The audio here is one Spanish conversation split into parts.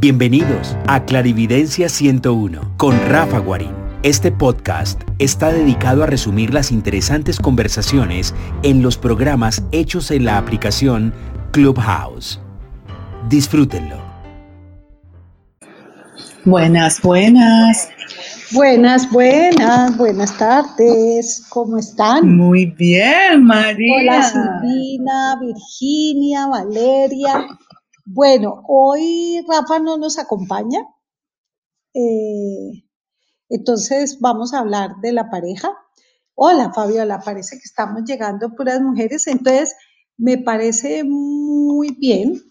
Bienvenidos a Clarividencia 101 con Rafa Guarín. Este podcast está dedicado a resumir las interesantes conversaciones en los programas hechos en la aplicación Clubhouse. Disfrútenlo. Buenas, buenas. Buenas, buenas, buenas tardes. ¿Cómo están? Muy bien, María. Hola, Silvina, Virginia, Valeria. Bueno, hoy Rafa no nos acompaña. Eh, entonces vamos a hablar de la pareja. Hola, Fabiola, parece que estamos llegando puras mujeres. Entonces, me parece muy bien.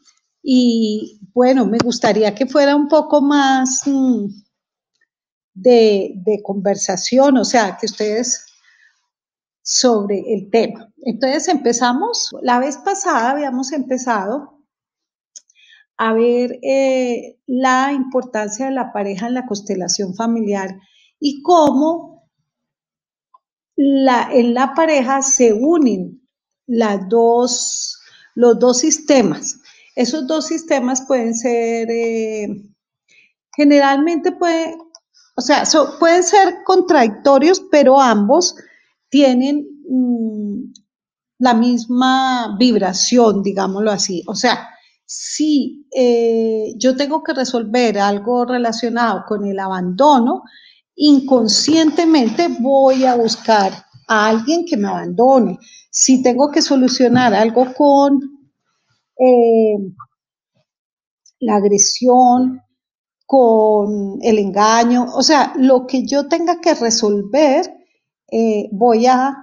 Y bueno, me gustaría que fuera un poco más... Mm, de, conversación, o sea, que ustedes sobre el tema. Entonces empezamos, la vez pasada habíamos empezado a ver eh, la importancia de la pareja en la constelación familiar y cómo la, en la pareja se unen las dos, los dos sistemas. Esos dos sistemas pueden ser, eh, generalmente puede, o sea, pueden ser contradictorios, pero ambos tienen mm, la misma vibración, digámoslo así. O sea, si eh, yo tengo que resolver algo relacionado con el abandono, inconscientemente voy a buscar a alguien que me abandone. Si tengo que solucionar algo con eh, la agresión, con el engaño, o sea, lo que yo tenga que resolver, eh, voy a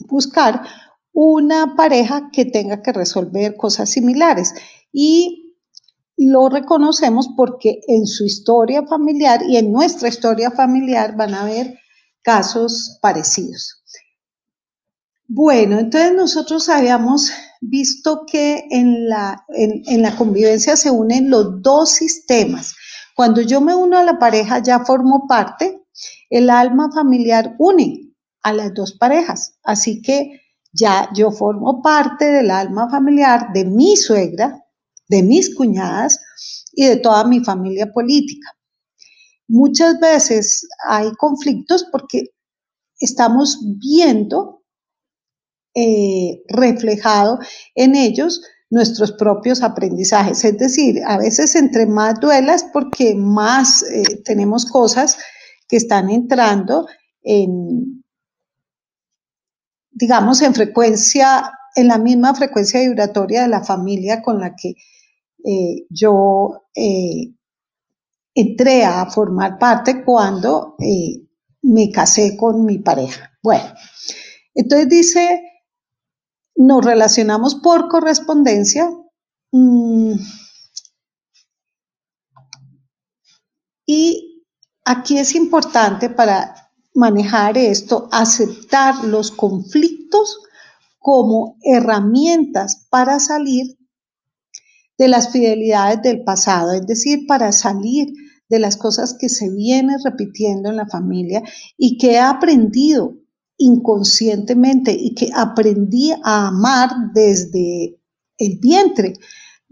buscar una pareja que tenga que resolver cosas similares. Y lo reconocemos porque en su historia familiar y en nuestra historia familiar van a haber casos parecidos. Bueno, entonces nosotros habíamos visto que en la, en, la convivencia se unen los dos sistemas. Cuando yo me uno a la pareja ya formo parte, el alma familiar une a las dos parejas. Así que ya yo formo parte del alma familiar de mi suegra, de mis cuñadas y de toda mi familia política. Muchas veces hay conflictos porque estamos viendo eh, reflejado en ellos nuestros propios aprendizajes. Es decir, a veces entre más duelas porque más eh, tenemos cosas que están entrando en, digamos, en frecuencia, en la misma frecuencia vibratoria de la familia con la que eh, yo entré a formar parte cuando me casé con mi pareja. Bueno, entonces dice nos relacionamos por correspondencia. Mm, y aquí es importante para manejar esto, aceptar los conflictos como herramientas para salir de las fidelidades del pasado, es decir, para salir de las cosas que se vienen repitiendo en la familia y que he aprendido inconscientemente y que aprendí a amar desde el vientre.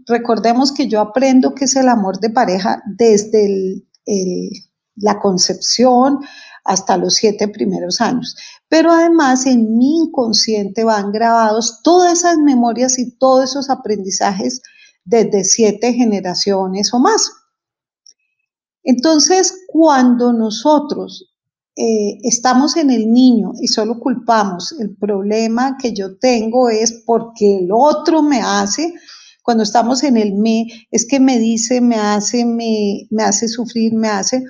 Recordemos que yo aprendo que es el amor de pareja desde la concepción hasta los siete primeros años. Pero además en mi inconsciente van grabados todas esas memorias y todos esos aprendizajes desde siete generaciones o más. Entonces, cuando nosotros eh, estamos en el niño y solo culpamos, el problema que yo tengo es porque el otro me hace, cuando estamos en el me, es que me dice, me hace, me, me hace sufrir, me hace,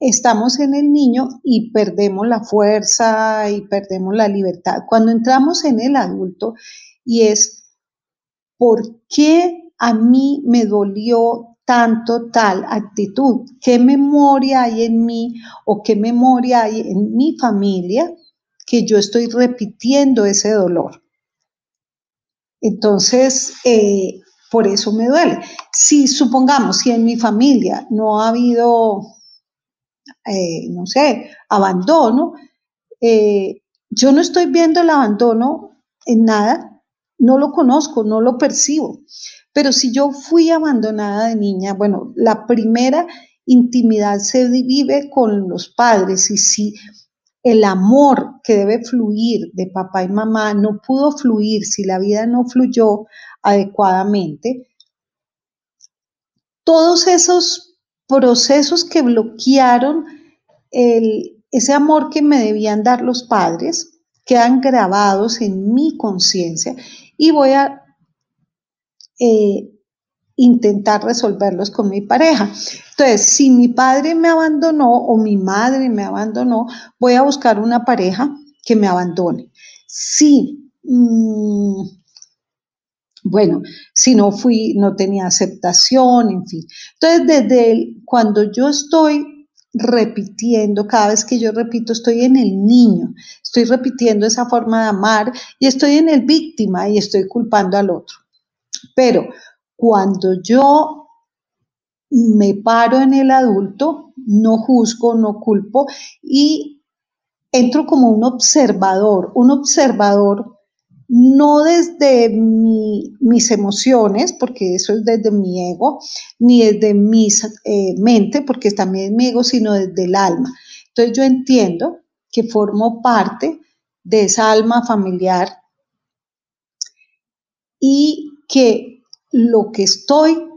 estamos en el niño y perdemos la fuerza y perdemos la libertad. Cuando entramos en el adulto y es, ¿por qué a mí me dolió tanto tal actitud, qué memoria hay en mí o qué memoria hay en mi familia que yo estoy repitiendo ese dolor. Entonces, eh, por eso me duele. Si supongamos, si en mi familia no ha habido, eh, no sé, abandono, eh, yo no estoy viendo el abandono en nada, no lo conozco, no lo percibo. Pero si yo fui abandonada de niña, bueno, la primera intimidad se vive con los padres y si el amor que debe fluir de papá y mamá no pudo fluir, si la vida no fluyó adecuadamente, todos esos procesos que bloquearon ese amor que me debían dar los padres quedan grabados en mi conciencia y voy a eh, intentar resolverlos con mi pareja. Entonces, si mi padre me abandonó o mi madre me abandonó, voy a buscar una pareja que me abandone. Si, mm, bueno, si no fui, no tenía aceptación, en fin. Entonces, desde cuando yo estoy repitiendo, cada vez que yo repito, estoy en el niño, estoy repitiendo esa forma de amar y estoy en el víctima y estoy culpando al otro. Pero cuando yo me paro en el adulto, no juzgo, no culpo y entro como un observador, un observador no desde mis emociones, porque eso es desde mi ego, ni desde mi eh, mente, porque también es mi ego, sino desde el alma. Entonces yo entiendo que formo parte de esa alma familiar y que lo que estoy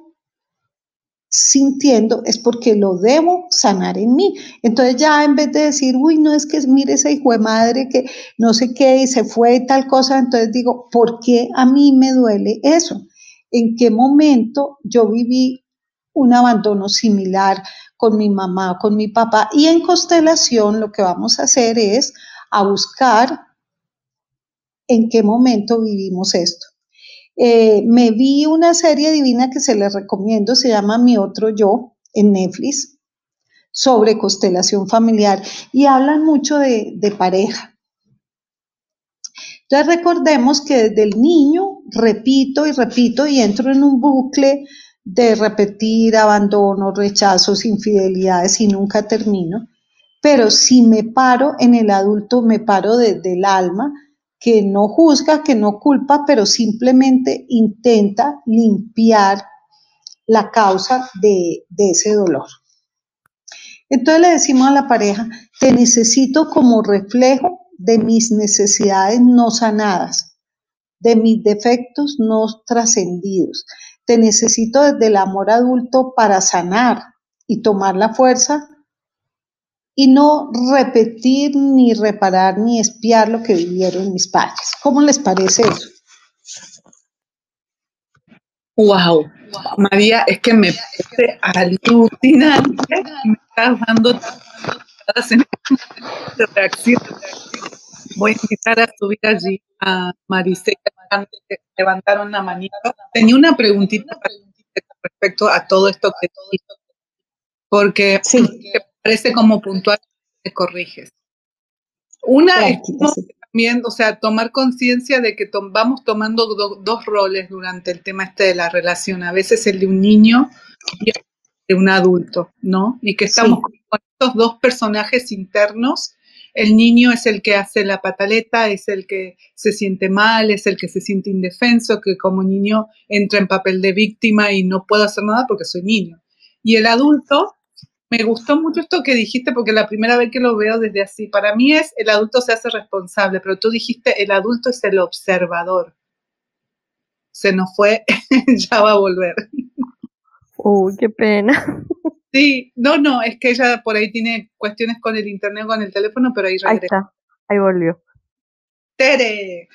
sintiendo es porque lo debo sanar en mí. Entonces ya en vez de decir, uy, no es que mire esa hijo de madre que no sé qué y se fue y tal cosa, entonces digo, ¿por qué a mí me duele eso? ¿En qué momento yo viví un abandono similar con mi mamá, con mi papá? Y en constelación lo que vamos a hacer es a buscar en qué momento vivimos esto. Eh, me vi una serie divina que se les recomiendo, se llama Mi Otro Yo en Netflix, sobre constelación familiar y hablan mucho de, pareja. Entonces recordemos que desde el niño repito y repito y entro en un bucle de repetir abandonos, rechazos, infidelidades y nunca termino. Pero si me paro en el adulto, me paro desde el alma, que no juzga, que no culpa, pero simplemente intenta limpiar la causa de, ese dolor. Entonces le decimos a la pareja, te necesito como reflejo de mis necesidades no sanadas, de mis defectos no trascendidos. Te necesito desde el amor adulto para sanar y tomar la fuerza y no repetir, ni reparar, ni espiar lo que vivieron mis padres. ¿Cómo les parece eso? Wow, María, es que me parece alucinante. Me estás dando de reacción. Voy a invitar a subir allí a Maricela, que levantaron la manita. Tenía una preguntita respecto a todo esto que porque sí parece como puntual, te corriges. Una es también, o sea, tomar conciencia de que vamos tomando dos roles durante el tema este de la relación, a veces el de un niño y el de un adulto, ¿no? Y que estamos con estos dos personajes internos. El niño es el que hace la pataleta, es el que se siente mal, es el que se siente indefenso, que como niño entra en papel de víctima y no puedo hacer nada porque soy niño. Y el adulto me gustó mucho esto que dijiste porque la primera vez que lo veo desde así, para mí es el adulto se hace responsable, pero tú dijiste el adulto es el observador. Se nos fue, ya va a volver. Uy, qué pena. Sí, no, no, es que ella por ahí tiene cuestiones con el internet, con el teléfono, pero ahí regresa. Ahí está, ahí volvió. Tere.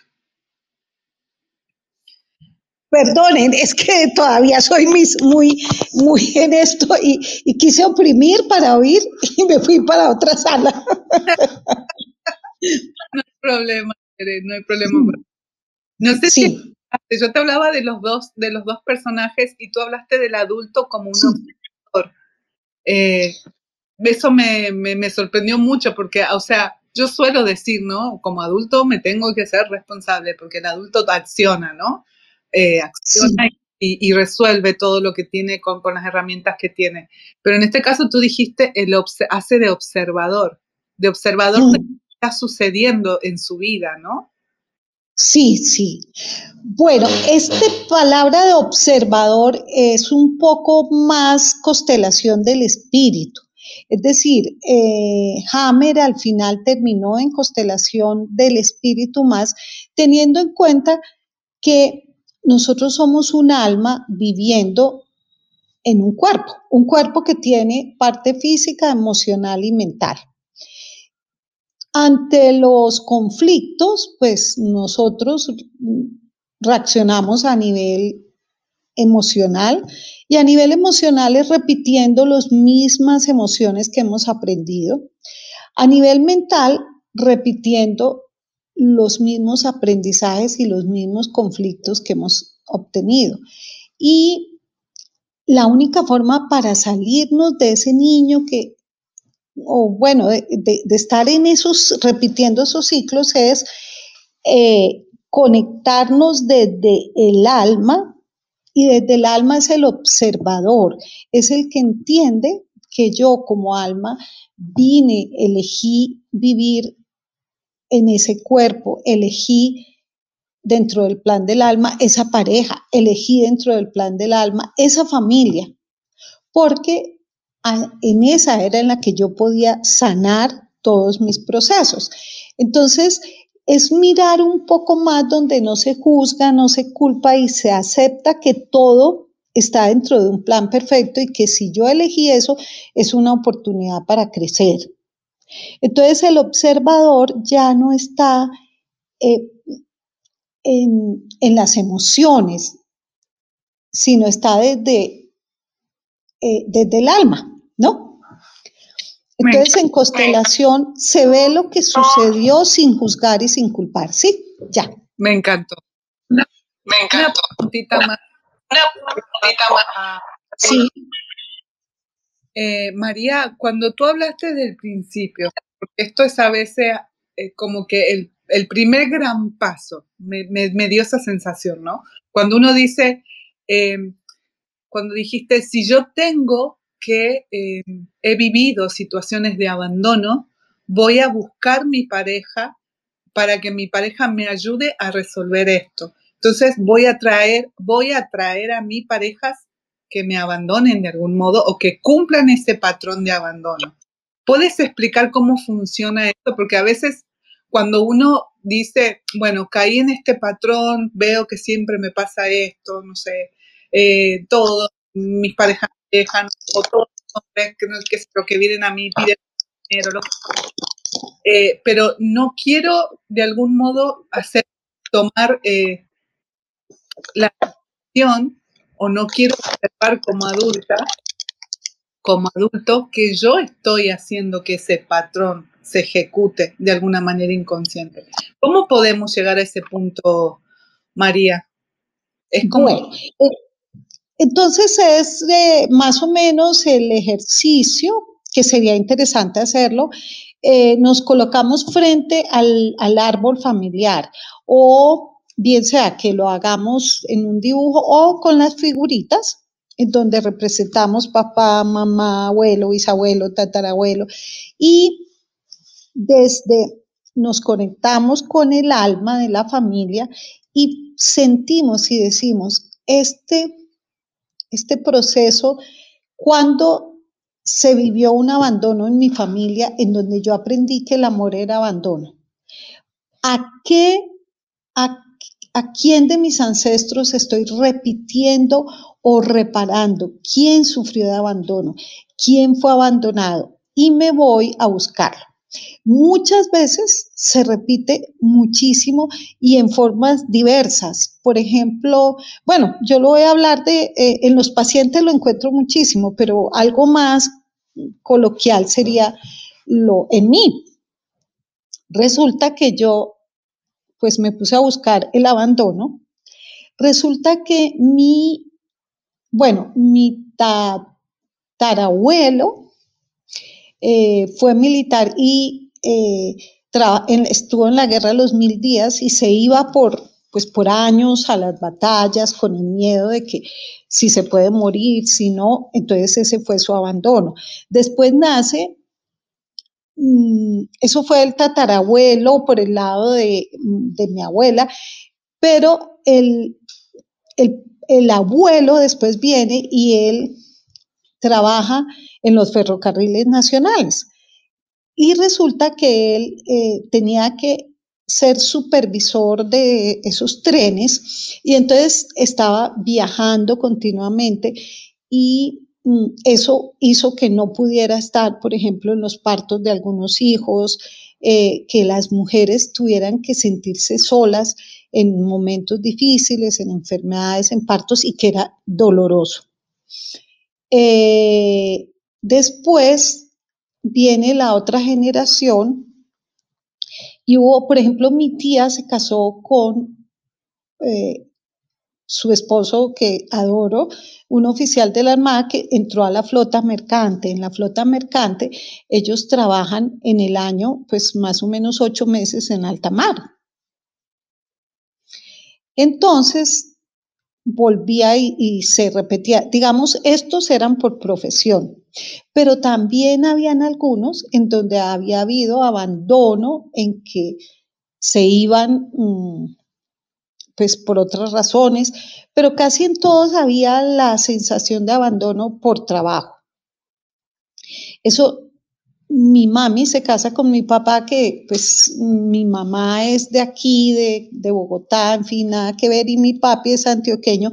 Perdonen, es que todavía soy muy, muy en esto y, quise oprimir para oír y me fui para otra sala. No hay problema, no hay problema. No sé si yo te hablaba de los dos, de los dos personajes y tú hablaste del adulto como un observador. Eh, eso me, me, me sorprendió mucho porque, o sea, yo suelo decir, ¿no? Como adulto me tengo que ser responsable porque el adulto acciona, ¿no? Eh, acciona y, resuelve todo lo que tiene con, las herramientas que tiene. Pero en este caso tú dijiste, el hace de observador, de observador de lo que está sucediendo en su vida, ¿no? Sí, sí. Bueno, esta palabra de observador es un poco más constelación del espíritu. Es decir, eh, Hammer al final terminó en constelación del espíritu más, teniendo en cuenta que nosotros somos un alma viviendo en un cuerpo, un cuerpo que tiene parte física, emocional y mental. Ante los conflictos, pues nosotros reaccionamos a nivel emocional y a nivel emocional es repitiendo las mismas emociones que hemos aprendido. A nivel mental, repitiendo los mismos aprendizajes y los mismos conflictos que hemos obtenido. Y la única forma para salirnos de ese niño que, o bueno, de, estar en esos, repitiendo esos ciclos es eh, conectarnos desde el alma y desde el alma es el observador, es el que entiende que yo como alma vine, elegí vivir en ese cuerpo, elegí dentro del plan del alma esa pareja, elegí dentro del plan del alma esa familia, porque en esa era en la que yo podía sanar todos mis procesos. Entonces, es mirar un poco más donde no se juzga, no se culpa y se acepta que todo está dentro de un plan perfecto y que si yo elegí eso es una oportunidad para crecer. Entonces el observador ya no está eh, en, las emociones, sino está desde, eh, desde el alma, ¿no? Entonces en constelación se ve lo que sucedió sin juzgar y sin culpar. Sí, ya. Me encantó. me encantó. Una puntita más. Una puntita más. Sí. Eh, María, cuando tú hablaste del principio, porque esto es a veces eh, como que el, primer gran paso, me, dio esa sensación, ¿no? Cuando uno dice, eh, cuando dijiste, si yo tengo que he vivido situaciones de abandono, voy a buscar mi pareja para que mi pareja me ayude a resolver esto. Entonces voy a traer, voy a traer a mi parejas que me abandonen de algún modo o que cumplan ese patrón de abandono. ¿Puedes explicar cómo funciona esto? Porque a veces cuando uno dice, bueno, caí en este patrón, veo que siempre me pasa esto, no sé, eh, todo, mis parejas dejan, o todos los hombres que, que, que vienen a mí piden dinero, lo eh, pero no quiero de algún modo hacer tomar eh, la decisión o no quiero como adulta, como adulto, que yo estoy haciendo que ese patrón se ejecute de alguna manera inconsciente. ¿Cómo podemos llegar a ese punto, María? Es como, eh, entonces es más o menos el ejercicio que sería interesante hacerlo. Eh, nos colocamos frente al, árbol familiar o bien sea que lo hagamos en un dibujo o con las figuritas en donde representamos papá, mamá, abuelo, bisabuelo, tatarabuelo y desde nos conectamos con el alma de la familia y sentimos y decimos, este este proceso cuando se vivió un abandono en mi familia en donde yo aprendí que el amor era abandono. ¿A qué, a, a quién de mis ancestros estoy repitiendo o reparando? ¿Quién sufrió de abandono? ¿Quién fue abandonado? Y me voy a buscarlo. Muchas veces se repite muchísimo y en formas diversas. Por ejemplo, bueno, yo lo voy a hablar de, eh, en los pacientes lo encuentro muchísimo, pero algo más coloquial sería lo en mí. Resulta que yo, pues me puse a buscar el abandono. Resulta que mi, bueno, mi tatarabuelo, eh, fue militar y eh, estuvo en la guerra los mil días y se iba por, pues por años a las batallas con el miedo de que si se puede morir, si no, entonces ese fue su abandono. Después nace mm, eso fue el tatarabuelo por el lado de, de mi abuela, pero el, el, el abuelo después viene y él trabaja en los ferrocarriles nacionales. Y resulta que él eh, tenía que ser supervisor de esos trenes y entonces estaba viajando continuamente y mm, eso hizo que no pudiera estar, por ejemplo, en los partos de algunos hijos, eh, que las mujeres tuvieran que sentirse solas en momentos difíciles, en enfermedades, en partos y que era doloroso. Eh, después viene la otra generación y hubo, por ejemplo, mi tía se casó con eh, su esposo que adoro, un oficial de la Armada que entró a la flota mercante. En la flota mercante ellos trabajan en el año, pues más o menos ocho meses en alta mar. Entonces, volvía y, se repetía. Digamos, estos eran por profesión, pero también habían algunos en donde había habido abandono, en que se iban, mm, pues por otras razones, pero casi en todos había la sensación de abandono por trabajo. Eso mi mami se casa con mi papá, que pues mi mamá es de aquí, de, de, Bogotá, en fin, nada que ver, y mi papi es antioqueño,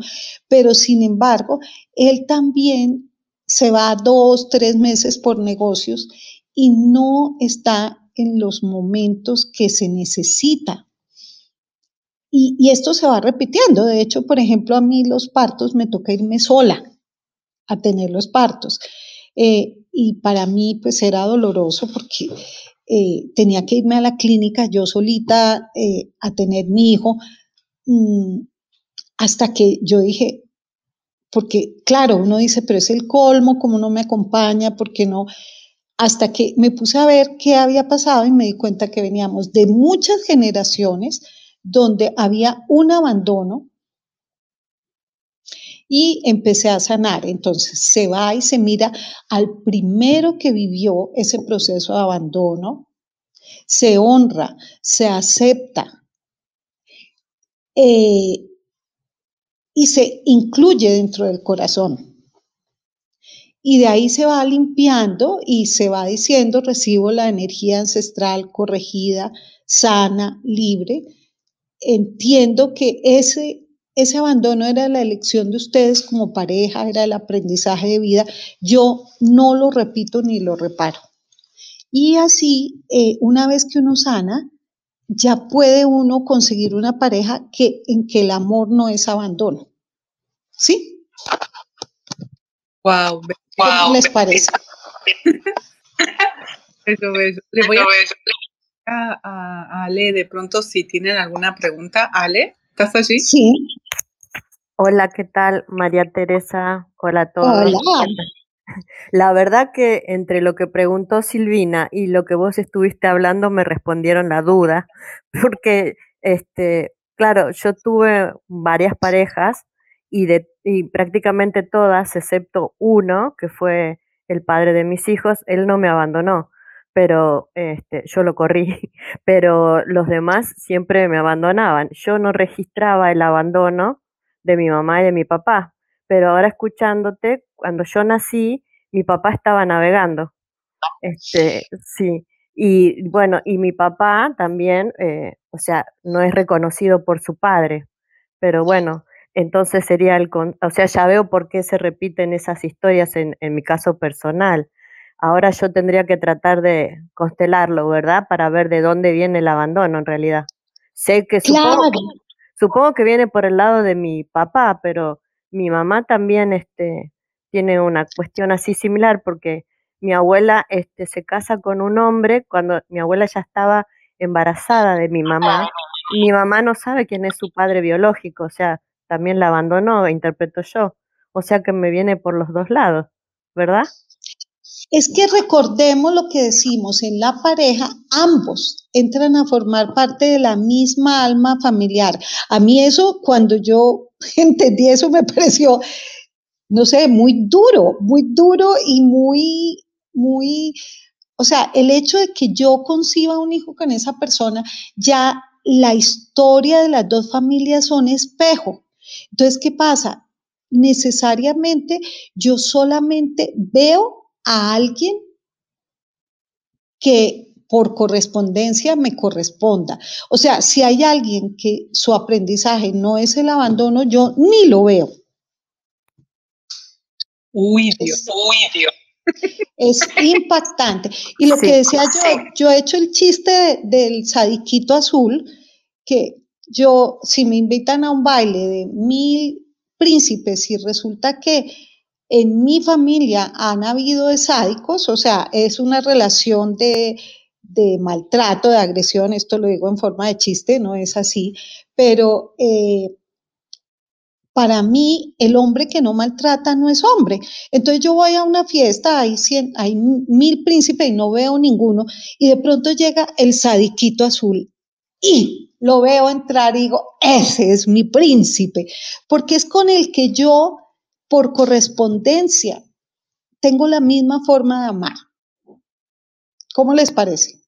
pero sin embargo, él también se va dos, tres meses por negocios y no está en los momentos que se necesita. Y, y esto se va repitiendo. De hecho, por ejemplo, a mí los partos me toca irme sola a tener los partos. Eh, y para mí pues era doloroso porque eh, tenía que irme a la clínica yo solita eh, a tener mi hijo mmm, hasta que yo dije, porque claro, uno dice, pero es el colmo, ¿cómo no me acompaña? ¿Por qué no? Hasta que me puse a ver qué había pasado y me di cuenta que veníamos de muchas generaciones donde había un abandono y empecé a sanar. Entonces se va y se mira al primero que vivió ese proceso de abandono, se honra, se acepta eh, y se incluye dentro del corazón. Y de ahí se va limpiando y se va diciendo, recibo la energía ancestral corregida, sana, libre. Entiendo que ese ese abandono era la elección de ustedes como pareja, era el aprendizaje de vida. Yo no lo repito ni lo reparo. Y así, eh, una vez que uno sana, ya puede uno conseguir una pareja que, en que el amor no es abandono. ¿Sí? Wow. ¿Qué les parece? Eso, eso. Le voy a, a, a Ale de pronto si tienen alguna pregunta. Ale, ¿estás allí? Sí. Hola, ¿qué tal? María Teresa, hola a todos. Hola. La verdad que entre lo que preguntó Silvina y lo que vos estuviste hablando me respondieron la duda, porque, este, claro, yo tuve varias parejas y, de, y prácticamente todas, excepto uno, que fue el padre de mis hijos, él no me abandonó, pero este, yo lo corrí, pero los demás siempre me abandonaban. Yo no registraba el abandono de mi mamá y de mi papá. Pero ahora escuchándote, cuando yo nací, mi papá estaba navegando. Este, sí. Y bueno, y mi papá también, eh, o sea, no es reconocido por su padre. Pero bueno, entonces sería el, o sea, ya veo por qué se repiten esas historias en, en mi caso personal. Ahora yo tendría que tratar de constelarlo, ¿verdad? Para ver de dónde viene el abandono en realidad. Sé que supongo, Supongo que viene por el lado de mi papá, pero mi mamá también este, tiene una cuestión así similar porque mi abuela este, se casa con un hombre cuando mi abuela ya estaba embarazada de mi mamá. Y mi mamá no sabe quién es su padre biológico, o sea, también la abandonó, interpreto yo. O sea que me viene por los dos lados, ¿verdad? Es que recordemos lo que decimos, en la pareja ambos entran a formar parte de la misma alma familiar. A mí eso, cuando yo entendí eso, me pareció, no sé, muy duro, muy duro y muy, muy o sea, el hecho de que yo conciba un hijo con esa persona, ya la historia de las dos familias son espejo. Entonces, ¿qué pasa? Necesariamente yo solamente veo a alguien que por correspondencia me corresponda. O sea, si hay alguien que su aprendizaje no es el abandono, yo ni lo veo. Uy, Dios. Uy, Dios. Es impactante. Y lo que decía yo, yo he hecho el chiste del sadiquito azul, que yo, si me invitan a un baile de mil príncipes y resulta que en mi familia han habido sádicos, o sea, es una relación de, de, maltrato, de agresión, esto lo digo en forma de chiste, no es así, pero eh, para mí el hombre que no maltrata no es hombre. Entonces yo voy a una fiesta, hay, hay mil príncipes y no veo ninguno, y de pronto llega el sadiquito azul y lo veo entrar y digo, ese es mi príncipe, porque es con el que yo, por correspondencia, tengo la misma forma de amar. ¿Cómo les parece?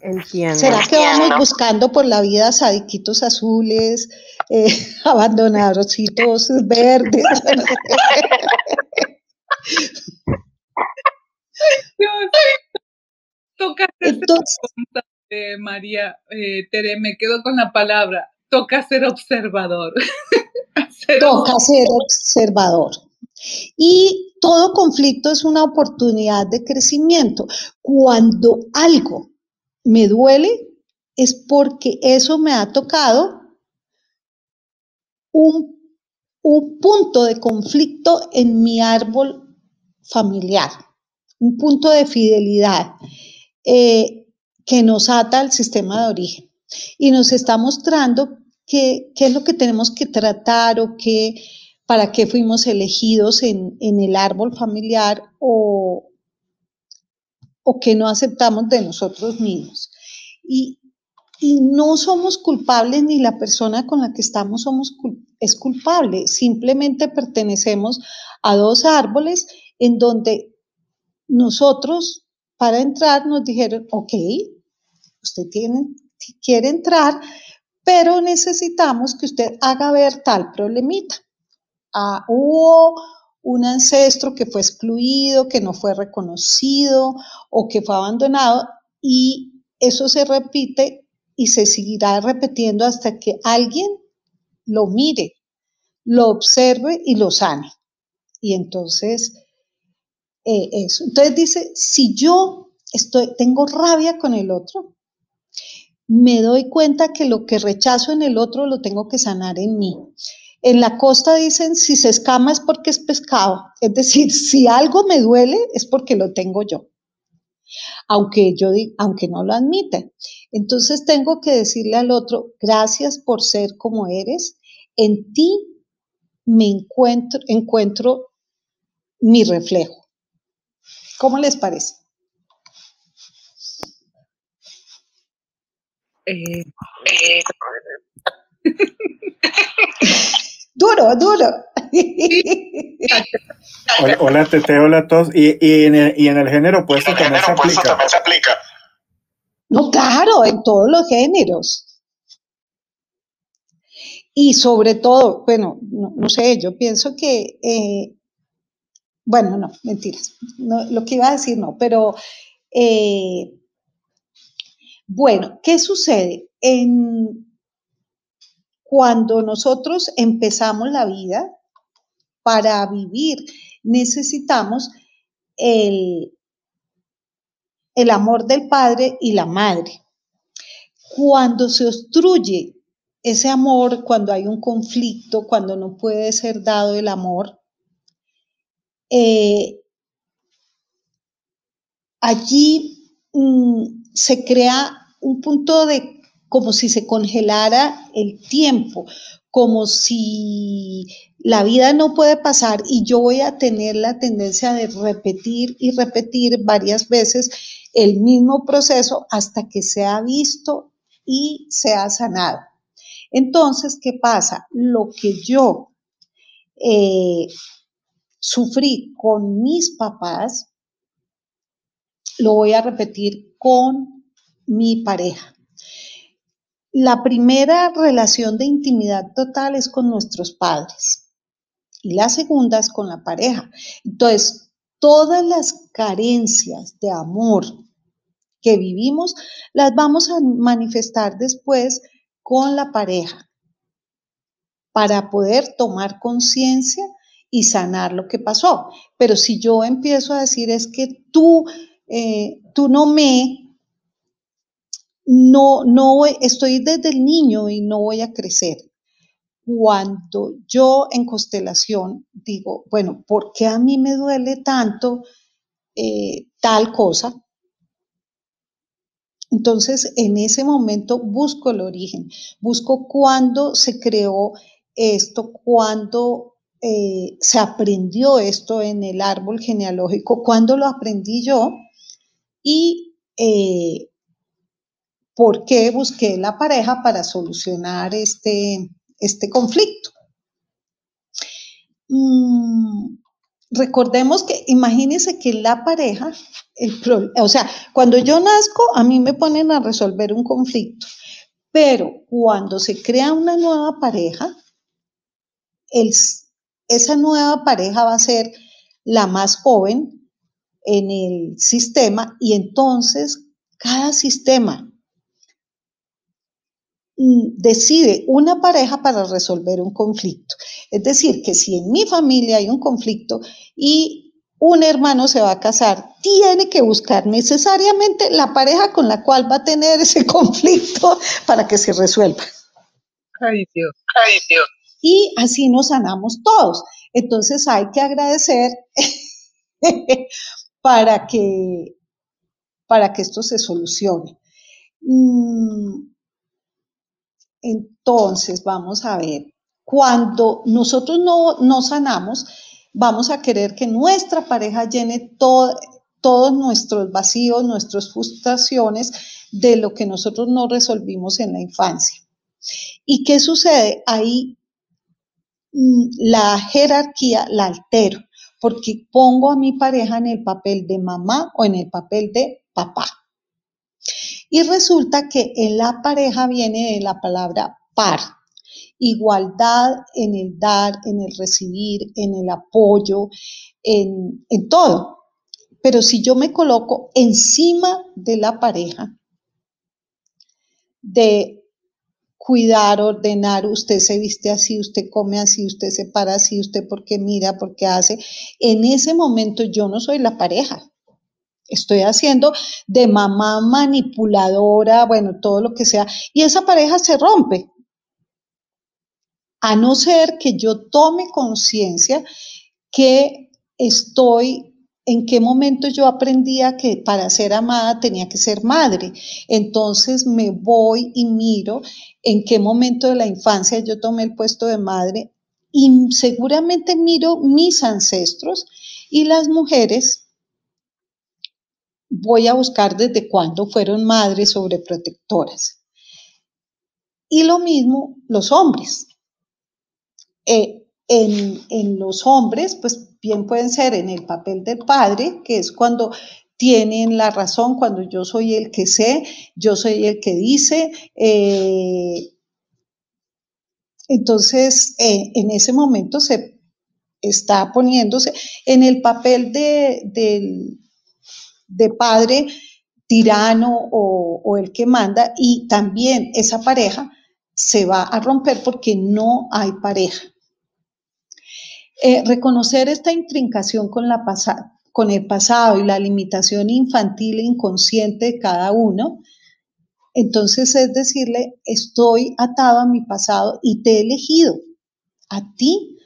Entiendo. ¿Será que vamos buscando por la vida sadiquitos azules, eh, abandonadorcitos verdes? Toca Entonces, María eh, Tere, me quedo con la palabra. Toca ser observador. Toca ser observador. Y todo conflicto es una oportunidad de crecimiento. Cuando algo me duele es porque eso me ha tocado un, punto de conflicto en mi árbol familiar, un punto de fidelidad eh, que nos ata al sistema de origen y nos está mostrando qué, es lo que tenemos que tratar o qué, para qué fuimos elegidos en, en el árbol familiar o, o que no aceptamos de nosotros mismos. Y, no somos culpables ni la persona con la que estamos somos, es culpable, simplemente pertenecemos a dos árboles en donde nosotros para entrar nos dijeron, ok, usted tiene, quiere entrar, pero necesitamos que usted haga ver tal problemita. Ah, hubo un ancestro que fue excluido, que no fue reconocido o que fue abandonado y eso se repite y se seguirá repitiendo hasta que alguien lo mire, lo observe y lo sane. Y entonces, eh, eso. Entonces dice, si yo estoy, tengo rabia con el otro, me doy cuenta que lo que rechazo en el otro lo tengo que sanar en mí. En la costa dicen, si se escama es porque es pescado. Es decir, si algo me duele es porque lo tengo yo. Aunque yo aunque no lo admite. Entonces tengo que decirle al otro, gracias por ser como eres. En ti me encuentro, encuentro mi reflejo. ¿Cómo les parece? Eh, eh. duro, duro. hola, Tete, hola a todos. Y, en, el, género opuesto también, se aplica. No, claro, en todos los géneros. Y sobre todo, bueno, no, sé, yo pienso que, eh, bueno, no, mentiras, lo que iba a decir no, pero eh, bueno, ¿qué sucede? En, cuando nosotros empezamos la vida, para vivir necesitamos el, el amor del padre y la madre. Cuando se obstruye ese amor, cuando hay un conflicto, cuando no puede ser dado el amor, eh, allí mm, se crea un punto de como si se congelara el tiempo, como si la vida no puede pasar y yo voy a tener la tendencia de repetir y repetir varias veces el mismo proceso hasta que sea visto y sea sanado. Entonces, ¿qué pasa? Lo que yo eh, sufrí con mis papás, lo voy a repetir con mi pareja. La primera relación de intimidad total es con nuestros padres y la segunda es con la pareja. Entonces, todas las carencias de amor que vivimos las vamos a manifestar después con la pareja para poder tomar conciencia y sanar lo que pasó. Pero si yo empiezo a decir es que tú, eh, tú no me, no, no, estoy desde el niño y no voy a crecer. Cuando yo en constelación digo, bueno, ¿por qué a mí me duele tanto eh, tal cosa? Entonces, en ese momento busco el origen, busco cuándo se creó esto, cuándo eh, se aprendió esto en el árbol genealógico, cuándo lo aprendí yo y eh, por qué busqué la pareja para solucionar este, este conflicto. Mm, recordemos que, imagínense que la pareja, o sea, cuando yo nazco, a mí me ponen a resolver un conflicto, pero cuando se crea una nueva pareja, esa nueva pareja va a ser la más joven en el sistema y entonces cada sistema mm, decide una pareja para resolver un conflicto. Es decir, que si en mi familia hay un conflicto y un hermano se va a casar, tiene que buscar necesariamente la pareja con la cual va a tener ese conflicto para que se resuelva. Ay, Dios. Ay, Dios y así nos sanamos todos. Entonces hay que agradecer para, que, para que esto se solucione. Mm, entonces, vamos a ver, cuando nosotros no, no sanamos, vamos a querer que nuestra pareja llene todos nuestros vacíos, nuestras frustraciones de lo que nosotros no resolvimos en la infancia. ¿Y qué sucede? Ahí Mm, la jerarquía la altero, porque pongo a mi pareja en el papel de mamá o en el papel de papá. Y resulta que en la pareja viene de la palabra par, igualdad en el dar, en el recibir, en el apoyo, en, en todo. Pero si yo me coloco encima de la pareja, de cuidar, ordenar, usted se viste así, usted come así, usted se para así, usted porque mira, porque hace. En ese momento yo no soy la pareja. Estoy haciendo de mamá manipuladora, bueno, todo lo que sea. Y esa pareja se rompe. A no ser que yo tome conciencia que estoy en qué momento yo aprendía que para ser amada tenía que ser madre. Entonces me voy y miro en qué momento de la infancia yo tomé el puesto de madre y seguramente miro mis ancestros y las mujeres voy a buscar desde cuándo fueron madres sobreprotectoras. Y lo mismo los hombres. Eh, en, en los hombres, pues bien pueden ser en el papel del padre, que es cuando tienen la razón, cuando yo soy el que sé, yo soy el que dice. Eh, entonces, eh, en ese momento se está poniéndose en el papel de, de padre tirano o, o el que manda y también esa pareja se va a romper porque no hay pareja. Eh, reconocer esta intrincación con, el pasado y la limitación infantil e inconsciente de cada uno, entonces es decirle, estoy atado a mi pasado y te he elegido a ti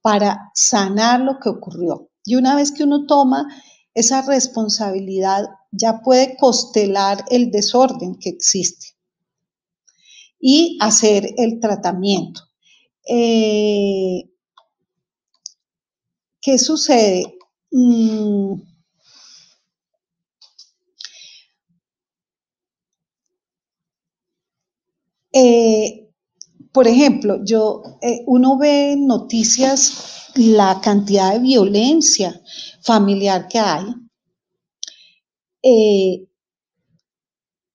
para sanar lo que ocurrió. Y una vez que uno toma esa responsabilidad, ya puede constelar el desorden que existe y hacer el tratamiento. Eh, ¿Qué sucede? Mm. Eh, por ejemplo, yo, eh, uno ve en noticias la cantidad de violencia familiar que hay. Eh,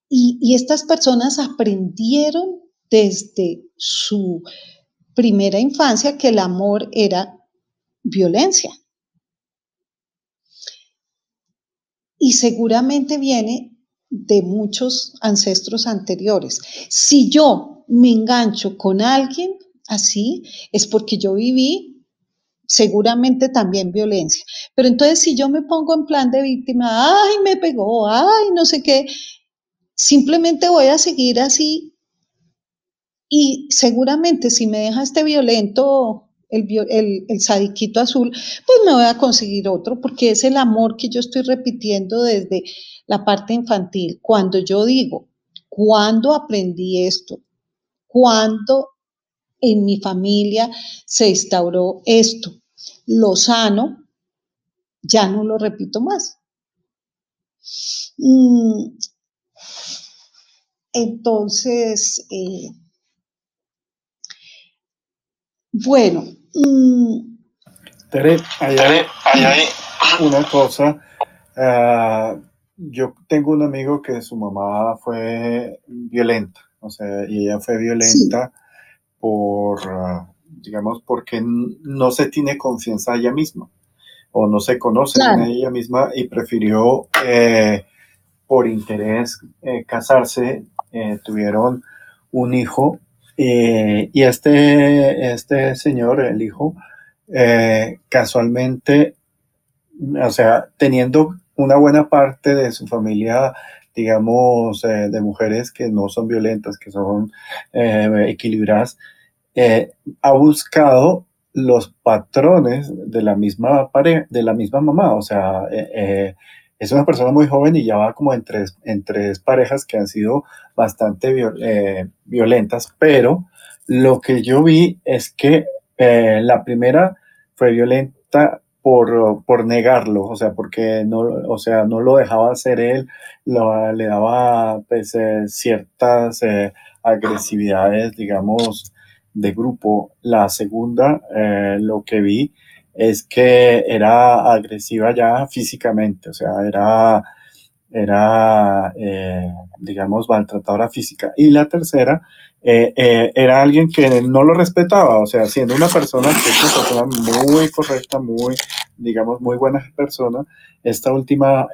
y, estas personas aprendieron desde su primera infancia que el amor era violencia. Y seguramente viene de muchos ancestros anteriores. Si yo me engancho con alguien así, es porque yo viví seguramente también violencia. Pero entonces si yo me pongo en plan de víctima, ay, me pegó, ay, no sé qué, simplemente voy a seguir así y seguramente si me deja este violento, el, el, sadiquito azul, pues me voy a conseguir otro, porque es el amor que yo estoy repitiendo desde la parte infantil. Cuando yo digo, ¿cuándo aprendí esto? ¿Cuándo en mi familia se instauró esto? Lo sano, ya no lo repito más. Mm, entonces, eh, bueno. Mm, hay, una cosa. Ah, yo tengo un amigo que su mamá fue violenta, o sea, y ella fue violenta por, ah, digamos, porque no se tiene confianza ella misma o no se conoce en ella misma y prefirió eh, por interés eh, casarse eh, tuvieron un hijo eh, y este, este señor, el hijo, eh, casualmente, o sea, teniendo una buena parte de su familia, digamos, de mujeres que no son violentas, que son equilibradas, ha buscado los patrones de la misma pareja, de la misma mamá, o sea, es una persona muy joven y ya va como en tres, parejas que han sido bastante eh, violentas, pero lo que yo vi es que eh, la primera fue violenta por, por, negarlo, o sea, porque no, o sea, no lo dejaba hacer él, le daba pues, eh, ciertas agresividades, digamos, de grupo. La segunda, lo que vi es que era agresiva ya físicamente, o sea, era, era eh, digamos, maltratadora física. Y la tercera, eh, eh, era alguien que no lo respetaba, o sea, siendo una persona que es una persona muy correcta, muy, digamos, muy buena persona, esta última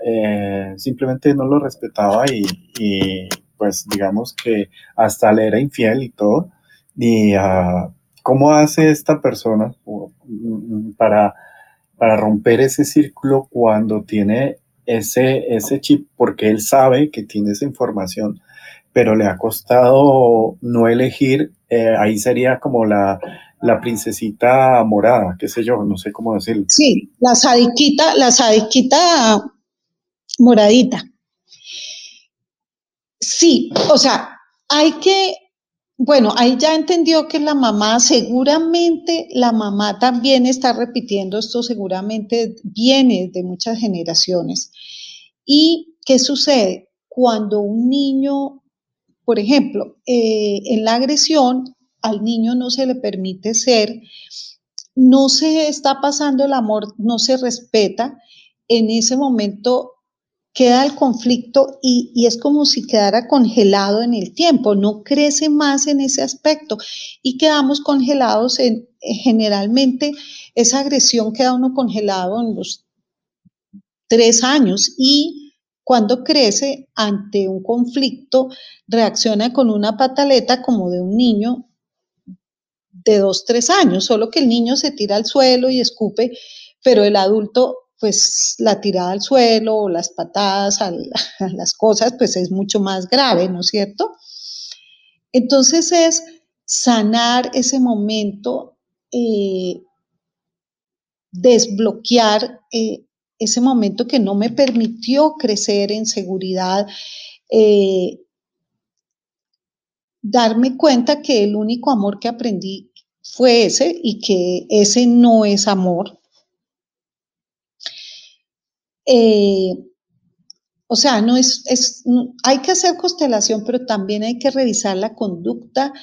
simplemente no lo respetaba y, y, pues digamos que hasta le era infiel y todo. Y uh, ¿Cómo hace esta persona mm, para, para romper ese círculo cuando tiene ese, ese chip? Porque él sabe que tiene esa información, pero le ha costado no elegir. Eh, ahí sería como la, la princesita morada, qué sé yo, no sé cómo decirlo. Sí, la sadiquita, la sadiquita moradita. Sí, o sea, hay que bueno, ahí ya entendió que la mamá, seguramente la mamá también está repitiendo esto, seguramente viene de muchas generaciones. ¿Y qué sucede? Cuando un niño, por ejemplo, eh, en la agresión, al niño no se le permite ser, no se está pasando el amor, no se respeta, en ese momento queda el conflicto y, es como si quedara congelado en el tiempo, no crece más en ese aspecto. Y quedamos congelados en, generalmente esa agresión queda uno congelado en los tres años y cuando crece ante un conflicto reacciona con una pataleta como de un niño de dos, tres años, solo que el niño se tira al suelo y escupe, pero el adulto pues la tirada al suelo o las patadas a, las cosas, pues es mucho más grave, ¿no es cierto? Entonces es sanar ese momento, eh, desbloquear eh, ese momento que no me permitió crecer en seguridad, eh, darme cuenta que el único amor que aprendí fue ese y que ese no es amor, eh, o sea, no es, hay que hacer constelación, pero también hay que revisar la conducta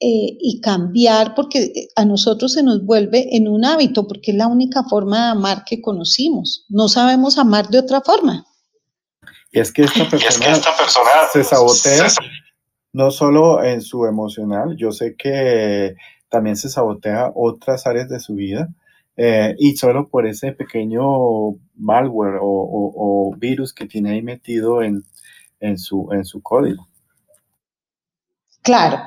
eh, y cambiar, porque eh, a nosotros se nos vuelve en un hábito, porque es la única forma de amar que conocimos. No sabemos amar de otra forma. Y es que esta persona, se sabotea no solo en su emocional, yo sé que también se sabotea otras áreas de su vida. Eh, y solo por ese pequeño malware o, virus que tiene ahí metido en, su, en su código. Claro.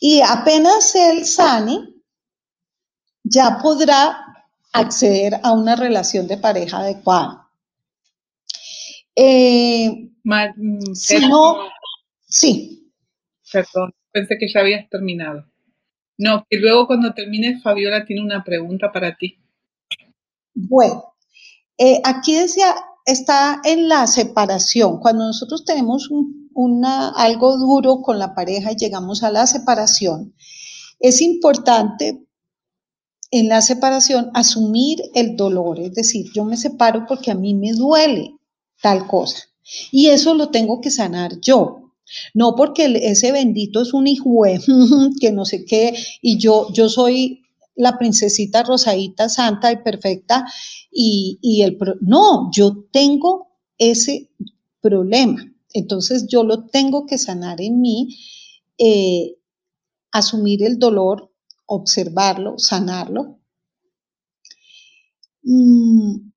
Y apenas él sane, ya podrá acceder a una relación de pareja adecuada. Eh, mm, si no, sí. Perdón, pensé que ya habías terminado. No, que luego cuando termines, Fabiola tiene una pregunta para ti. Bueno, eh, aquí decía, está en la separación. Cuando nosotros tenemos una, algo duro con la pareja y llegamos a la separación, es importante en la separación asumir el dolor, es decir, yo me separo porque a mí me duele tal cosa y eso lo tengo que sanar yo. No porque ese bendito es un hijo que no sé qué y yo yo soy la princesita rosadita santa y perfecta y, el no, yo tengo ese problema. Entonces yo lo tengo que sanar en mí, eh, asumir el dolor, observarlo, sanarlo. Mm,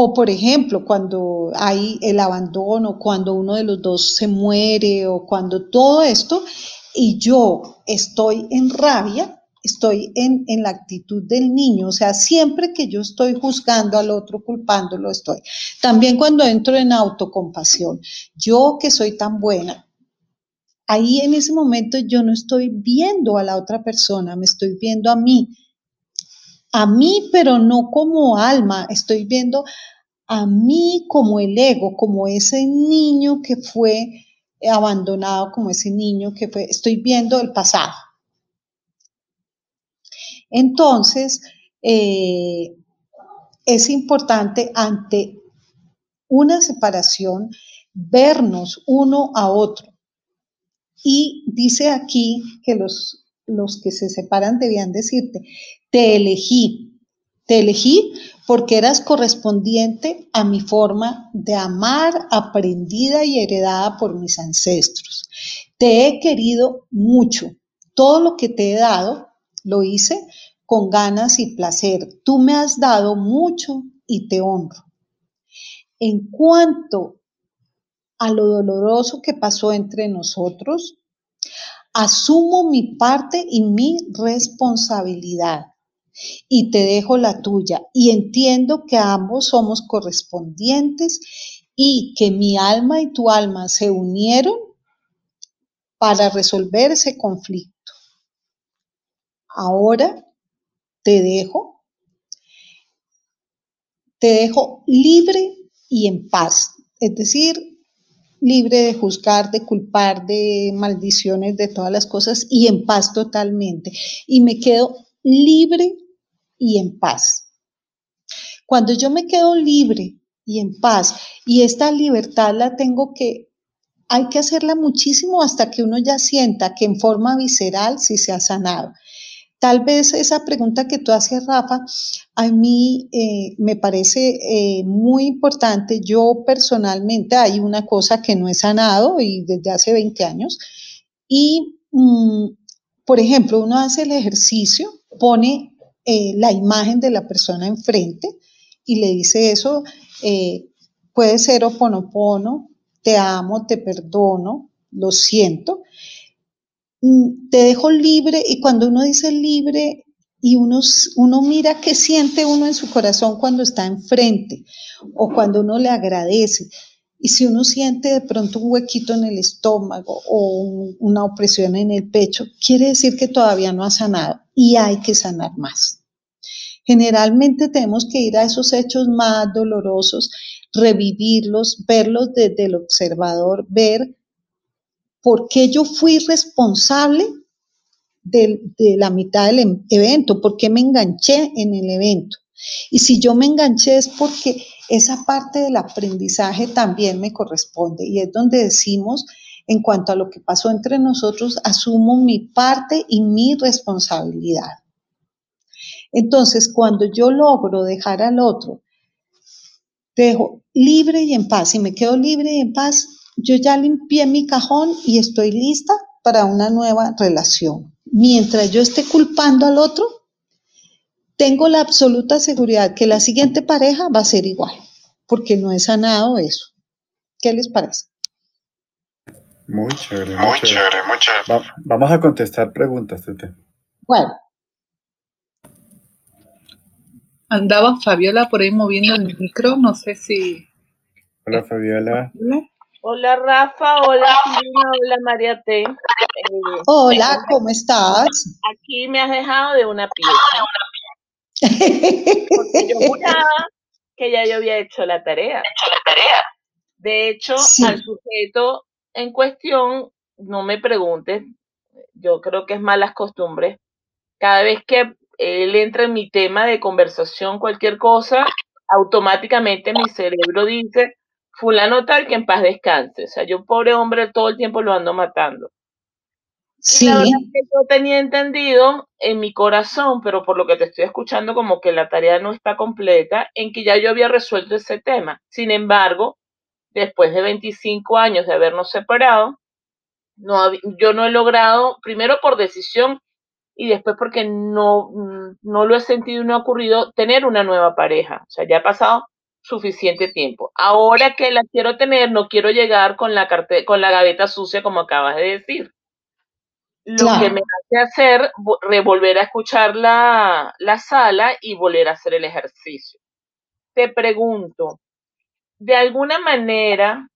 o por ejemplo, cuando hay el abandono, cuando uno de los dos se muere o cuando todo esto y yo estoy en rabia, estoy en, en, la actitud del niño, o sea, siempre que yo estoy juzgando al otro, culpándolo, estoy. También cuando entro en autocompasión, yo que soy tan buena, ahí en ese momento yo no estoy viendo a la otra persona, me estoy viendo a mí. A mí, pero no como alma, estoy viendo a mí como el ego, como ese niño que fue abandonado, como ese niño que fue, estoy viendo el pasado. Entonces, eh, es importante ante una separación vernos uno a otro y dice aquí que los, los que se separan debían decirte, te elegí, te elegí porque eras correspondiente a mi forma de amar aprendida y heredada por mis ancestros. Te he querido mucho. Todo lo que te he dado lo hice con ganas y placer. Tú me has dado mucho y te honro. En cuanto a lo doloroso que pasó entre nosotros, asumo mi parte y mi responsabilidad y te dejo la tuya y entiendo que ambos somos correspondientes y que mi alma y tu alma se unieron para resolver ese conflicto. Ahora te dejo, te dejo libre y en paz. Es decir, libre de juzgar, de culpar, de maldiciones, de todas las cosas y en paz totalmente. Y me quedo libre y en paz. Cuando yo me quedo libre y en paz, y esta libertad la tengo que, hay que hacerla muchísimo hasta que uno ya sienta que en forma visceral sí se ha sanado. Tal vez esa pregunta que tú haces, Rafa, a mí eh, me parece eh, muy importante. Yo personalmente hay una cosa que no he sanado y desde hace 20 años. Y, mm, por ejemplo, uno hace el ejercicio, pone eh, la imagen de la persona enfrente y le dice eso, puede ser oponopono, te amo, te perdono, lo siento. Mm, te dejo libre y cuando uno dice libre y uno, uno mira qué siente uno en su corazón cuando está enfrente o cuando uno le agradece. Y si uno siente de pronto un huequito en el estómago o una opresión en el pecho, quiere decir que todavía no ha sanado y hay que sanar más. Generalmente tenemos que ir a esos hechos más dolorosos, revivirlos, verlos desde el observador, ver ¿por qué yo fui responsable de, la mitad del em, evento? ¿Por qué me enganché en el evento? Y si yo me enganché es porque esa parte del aprendizaje también me corresponde y es donde decimos, en cuanto a lo que pasó entre nosotros, asumo mi parte y mi responsabilidad. Entonces, cuando yo logro dejar al otro dejo libre y en paz. Si me quedo libre y en paz, yo ya limpié mi cajón y estoy lista para una nueva relación. Mientras yo esté culpando al otro, tengo la absoluta seguridad que la siguiente pareja va a ser igual, porque no he sanado eso. ¿Qué les parece? Muy chévere, muy, chévere, muy chévere. vamos a contestar preguntas, Tete. Bueno. Andaba Fabiola por ahí moviendo el micro, no sé si... Hola Fabiola. Hola Rafa, hola hola María T. Eh, hola, ¿cómo estás? Aquí me has dejado de una pieza. Porque yo juraba que ya yo había hecho la tarea. De hecho, al sujeto en cuestión, no me preguntes, yo creo que es malas costumbres. Cada vez que él entra en mi tema de conversación, cualquier cosa, automáticamente mi cerebro dice, fulano tal que en paz descanse. O sea, yo pobre hombre todo el tiempo lo ando matando. Sí. la verdad es que yo tenía entendido en mi corazón, pero por lo que te estoy escuchando, como que la tarea no está completa, en que ya yo había resuelto ese tema. Sin embargo, después de 25 años de habernos separado, no, yo no he logrado, primero por decisión y después porque no, no lo he sentido y no ha ocurrido, tener una nueva pareja. O sea, ya ha pasado suficiente tiempo. Ahora que la quiero tener, no quiero llegar con la, con la gaveta sucia, como acabas de decir. Lo que me hace hacer, volver a escuchar la, la sala y volver a hacer el ejercicio. Te pregunto, de alguna manera,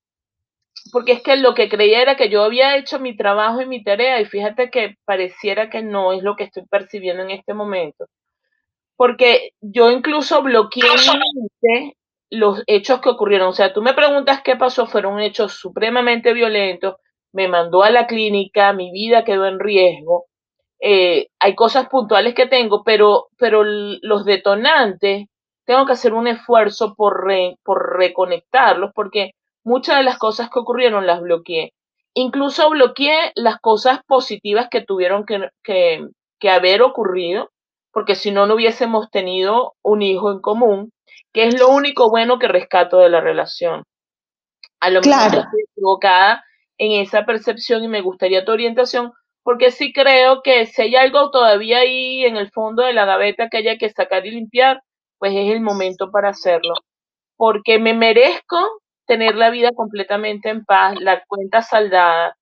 porque es que lo que creía era que yo había hecho mi trabajo y mi tarea, y fíjate que pareciera que no es lo que estoy percibiendo en este momento. Porque yo incluso bloqueé los hechos que ocurrieron. O sea, tú me preguntas qué pasó, fueron hechos supremamente violentos, me mandó a la clínica, mi vida quedó en riesgo. Eh, hay cosas puntuales que tengo, pero, pero los detonantes, tengo que hacer un esfuerzo por, por reconectarlos, porque muchas de las cosas que ocurrieron las bloqueé. Incluso bloqueé las cosas positivas que tuvieron que, que, que haber ocurrido, porque si no, no hubiésemos tenido un hijo en común que es lo único bueno que rescato de la relación. A lo mejor estoy equivocada en esa percepción y me gustaría tu orientación, porque sí creo que si hay algo todavía ahí en el fondo de la gaveta que haya que sacar y limpiar, pues es el momento para hacerlo. Porque me merezco tener la vida completamente en paz, la cuenta saldada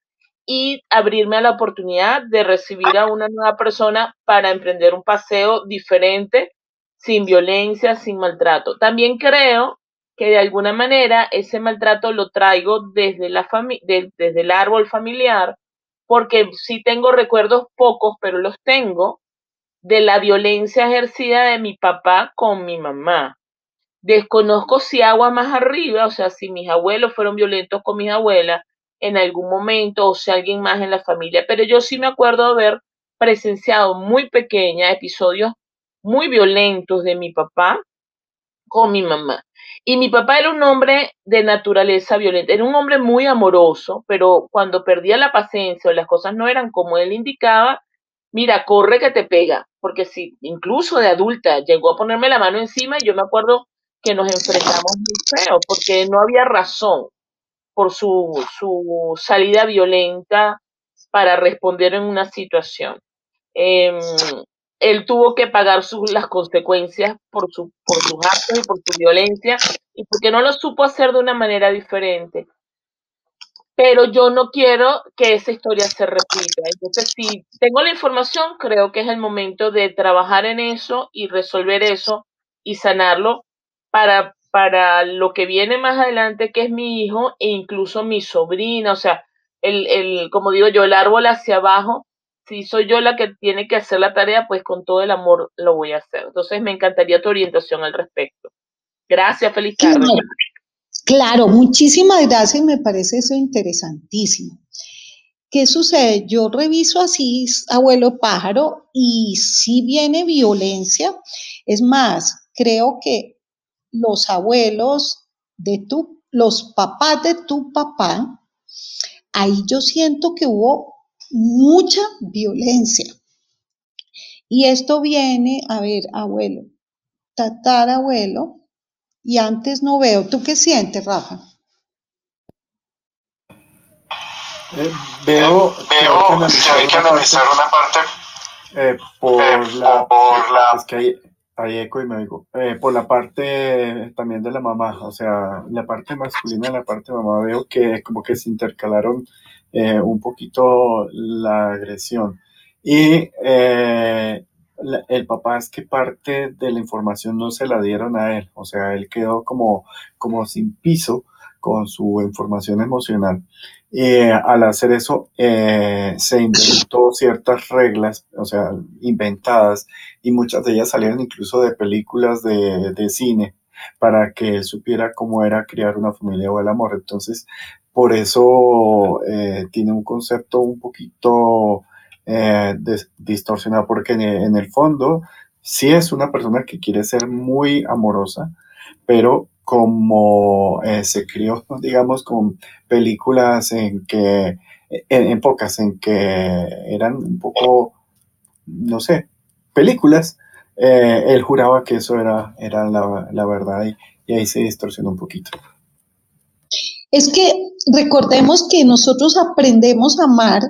y abrirme a la oportunidad de recibir a una nueva persona para emprender un paseo diferente sin violencia, sin maltrato. También creo que de alguna manera ese maltrato lo traigo desde, la desde el árbol familiar, porque sí tengo recuerdos pocos, pero los tengo, de la violencia ejercida de mi papá con mi mamá. Desconozco si agua más arriba, o sea, si mis abuelos fueron violentos con mis abuelas en algún momento, o si alguien más en la familia, pero yo sí me acuerdo haber presenciado muy pequeña episodios muy violentos de mi papá con mi mamá. Y mi papá era un hombre de naturaleza violenta, era un hombre muy amoroso, pero cuando perdía la paciencia o las cosas no eran como él indicaba, mira, corre que te pega, porque si incluso de adulta llegó a ponerme la mano encima yo me acuerdo que nos enfrentamos muy feo, porque no había razón por su, su salida violenta para responder en una situación. Em, él tuvo que pagar las consecuencias por, su, por sus actos y por su violencia y porque no lo supo hacer de una manera diferente. Pero yo no quiero que esa historia se repita. Entonces, si tengo la información, creo que es el momento de trabajar en eso y resolver eso y sanarlo para, para lo que viene más adelante, que es mi hijo e incluso mi sobrina. O sea, el, el, como digo yo, el árbol hacia abajo si soy yo la que tiene que hacer la tarea, pues con todo el amor lo voy a hacer. Entonces me encantaría tu orientación al respecto. Gracias, feliz tarde. Claro, muchísimas gracias, me parece eso interesantísimo. ¿Qué sucede? Yo reviso así, abuelo pájaro, y si viene violencia. Es más, creo que los abuelos de tu, los papás de tu papá, ahí yo siento que hubo mucha violencia. Y esto viene, a ver, abuelo, tatarabuelo, y antes no veo. ¿Tú qué sientes, Rafa? Eh, veo, veo que hay que analizar, una parte, eh, por, eh, la, por la... Es que hay, hay eco y me digo, eh, por la parte también de la mamá, o sea, la parte masculina y la parte de mamá, veo que como que se intercalaron un poquito la agresión. Y el papá es que parte de la información no se la dieron a él, o sea, él quedó como, como sin piso con su información emocional. Y al hacer eso, eh, se inventó ciertas reglas, o sea, inventadas, y muchas de ellas salieron incluso de películas de, de cine, para que supiera cómo era criar una familia o el amor. Entonces, por eso eh, tiene un concepto un poquito eh, distorsionado, porque en, el fondo sí es una persona que quiere ser muy amorosa, pero como eh, se crió, digamos, con películas en que, en, pocas, en que eran un poco, no sé, películas, eh, él juraba que eso era, era la, verdad y, y ahí se distorsionó un poquito. Es que recordemos que nosotros aprendemos a amar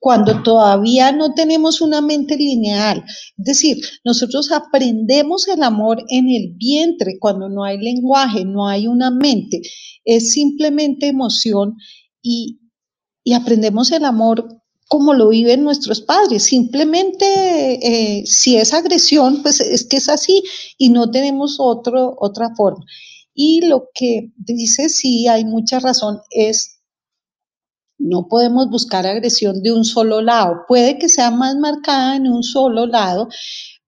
cuando todavía no tenemos una mente lineal. Es decir, nosotros aprendemos el amor en el vientre cuando no hay lenguaje, no hay una mente, es simplemente emoción y, aprendemos el amor como lo viven nuestros padres. Simplemente eh, si es agresión, pues es que es así y no tenemos otro, otra forma. Y lo que dice, sí, hay mucha razón, es no podemos buscar agresión de un solo lado. Puede que sea más marcada en un solo lado,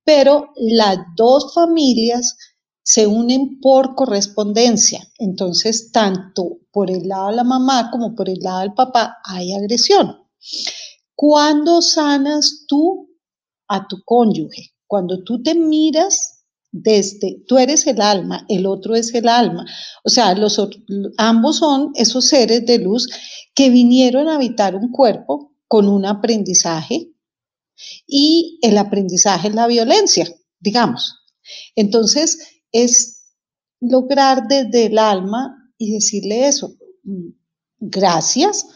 pero las dos familias se unen por correspondencia. Entonces, tanto por el lado de la mamá como por el lado del papá hay agresión. ¿Cuándo sanas tú a tu cónyuge? Cuando tú te miras desde, tú eres el alma, el otro es el alma. O sea, los, ambos son esos seres de luz que vinieron a habitar un cuerpo con un aprendizaje y el aprendizaje es la violencia, digamos. Entonces, es lograr desde el alma y decirle eso, mm, gracias,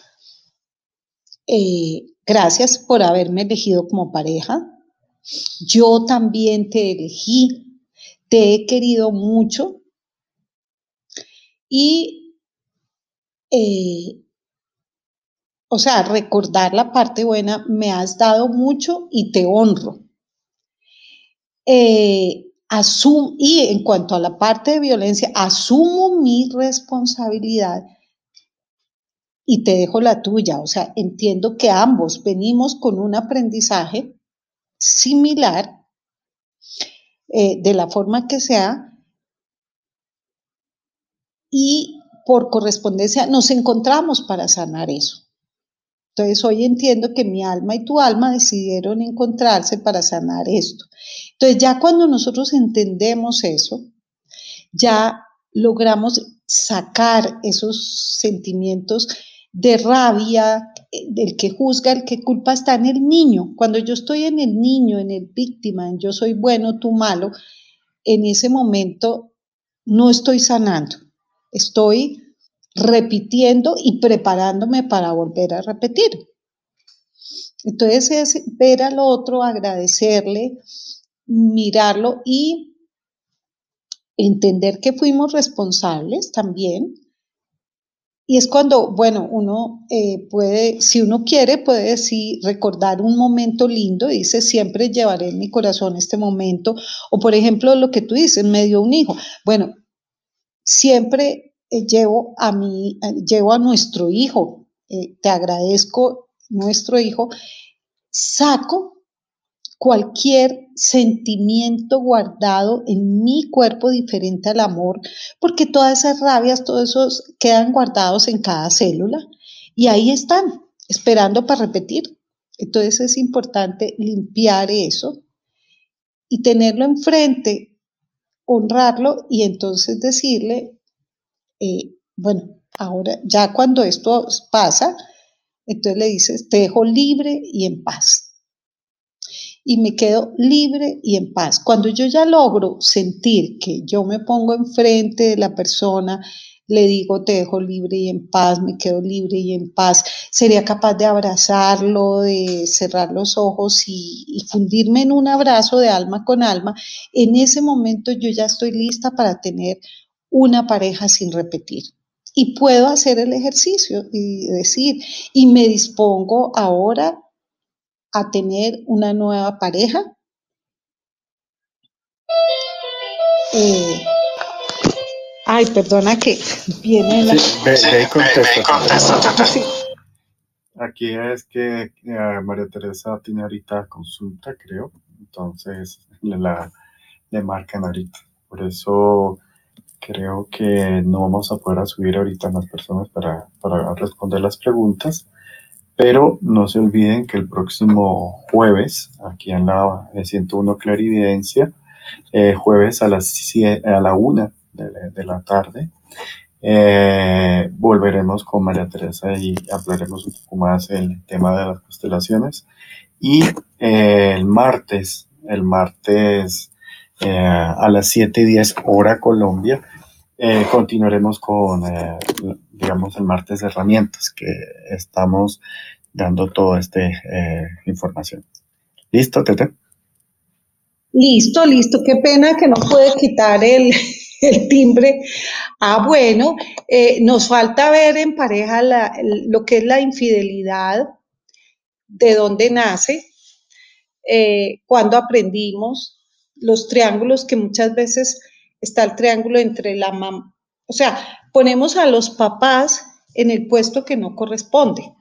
eh, gracias por haberme elegido como pareja, yo también te elegí, te he querido mucho y eh, o sea, recordar la parte buena, me has dado mucho y te honro. Eh, y en cuanto a la parte de violencia, asumo mi responsabilidad y te dejo la tuya. O sea, entiendo que ambos venimos con un aprendizaje similar, eh, de la forma que sea, y por correspondencia nos encontramos para sanar eso. Entonces hoy entiendo que mi alma y tu alma decidieron encontrarse para sanar esto. Entonces ya cuando nosotros entendemos eso, ya logramos sacar esos sentimientos de rabia, eh, del que juzga, el que culpa está en el niño. Cuando yo estoy en el niño, en el víctima, en yo soy bueno, tú malo, en ese momento no estoy sanando, estoy repitiendo y preparándome para volver a repetir. Entonces es ver al otro, agradecerle, mirarlo y entender que fuimos responsables también. Y es cuando, bueno, uno eh, puede, si uno quiere, puede decir, recordar un momento lindo, dice, siempre llevaré en mi corazón este momento. O por ejemplo, lo que tú dices, me dio un hijo. Bueno, siempre eh, llevo a mi, eh, llevo a nuestro hijo, te agradezco nuestro hijo, saco cualquier sentimiento guardado en mi cuerpo diferente al amor, porque todas esas rabias, todos esos quedan guardados en cada célula y ahí están, esperando para repetir. Entonces es importante limpiar eso y tenerlo enfrente, honrarlo y entonces decirle, eh, bueno, ahora ya cuando esto pasa, entonces le dices, te dejo libre y en paz. Y me quedo libre y en paz. Cuando yo ya logro sentir que yo me pongo enfrente de la persona, le digo, te dejo libre y en paz, me quedo libre y en paz, sería capaz de abrazarlo, de cerrar los ojos y, y, fundirme en un abrazo de alma con alma, en ese momento yo ya estoy lista para tener una pareja sin repetir. Y puedo hacer el ejercicio y decir, y me dispongo ahora a tener una nueva pareja. Eh, ay, perdona que viene la... Sí, ve, ve y contesta. Sí. Aquí es que eh, María Teresa tiene ahorita consulta, creo. Entonces le, la, le marcan ahorita. Por eso creo que no vamos a poder subir ahorita más personas para, para responder las preguntas. Pero no se olviden que el próximo jueves, aquí en la 101 Clarividencia, eh, jueves a las a la una de, la tarde, eh, volveremos con María Teresa y hablaremos un poco más el tema de las constelaciones. Y eh, el martes, el martes a las 7 y 10 hora Colombia, continuaremos con, digamos, el martes herramientas, que estamos dando toda esta eh, información. ¿Listo, Tete? Listo, listo. Qué pena que no puede quitar el, timbre. Ah, bueno, eh, nos falta ver en pareja la, lo que es la infidelidad, de dónde nace, eh, cuando aprendimos, los triángulos que muchas veces está el triángulo entre la mamá, o sea, ponemos a los papás en el puesto que no corresponde.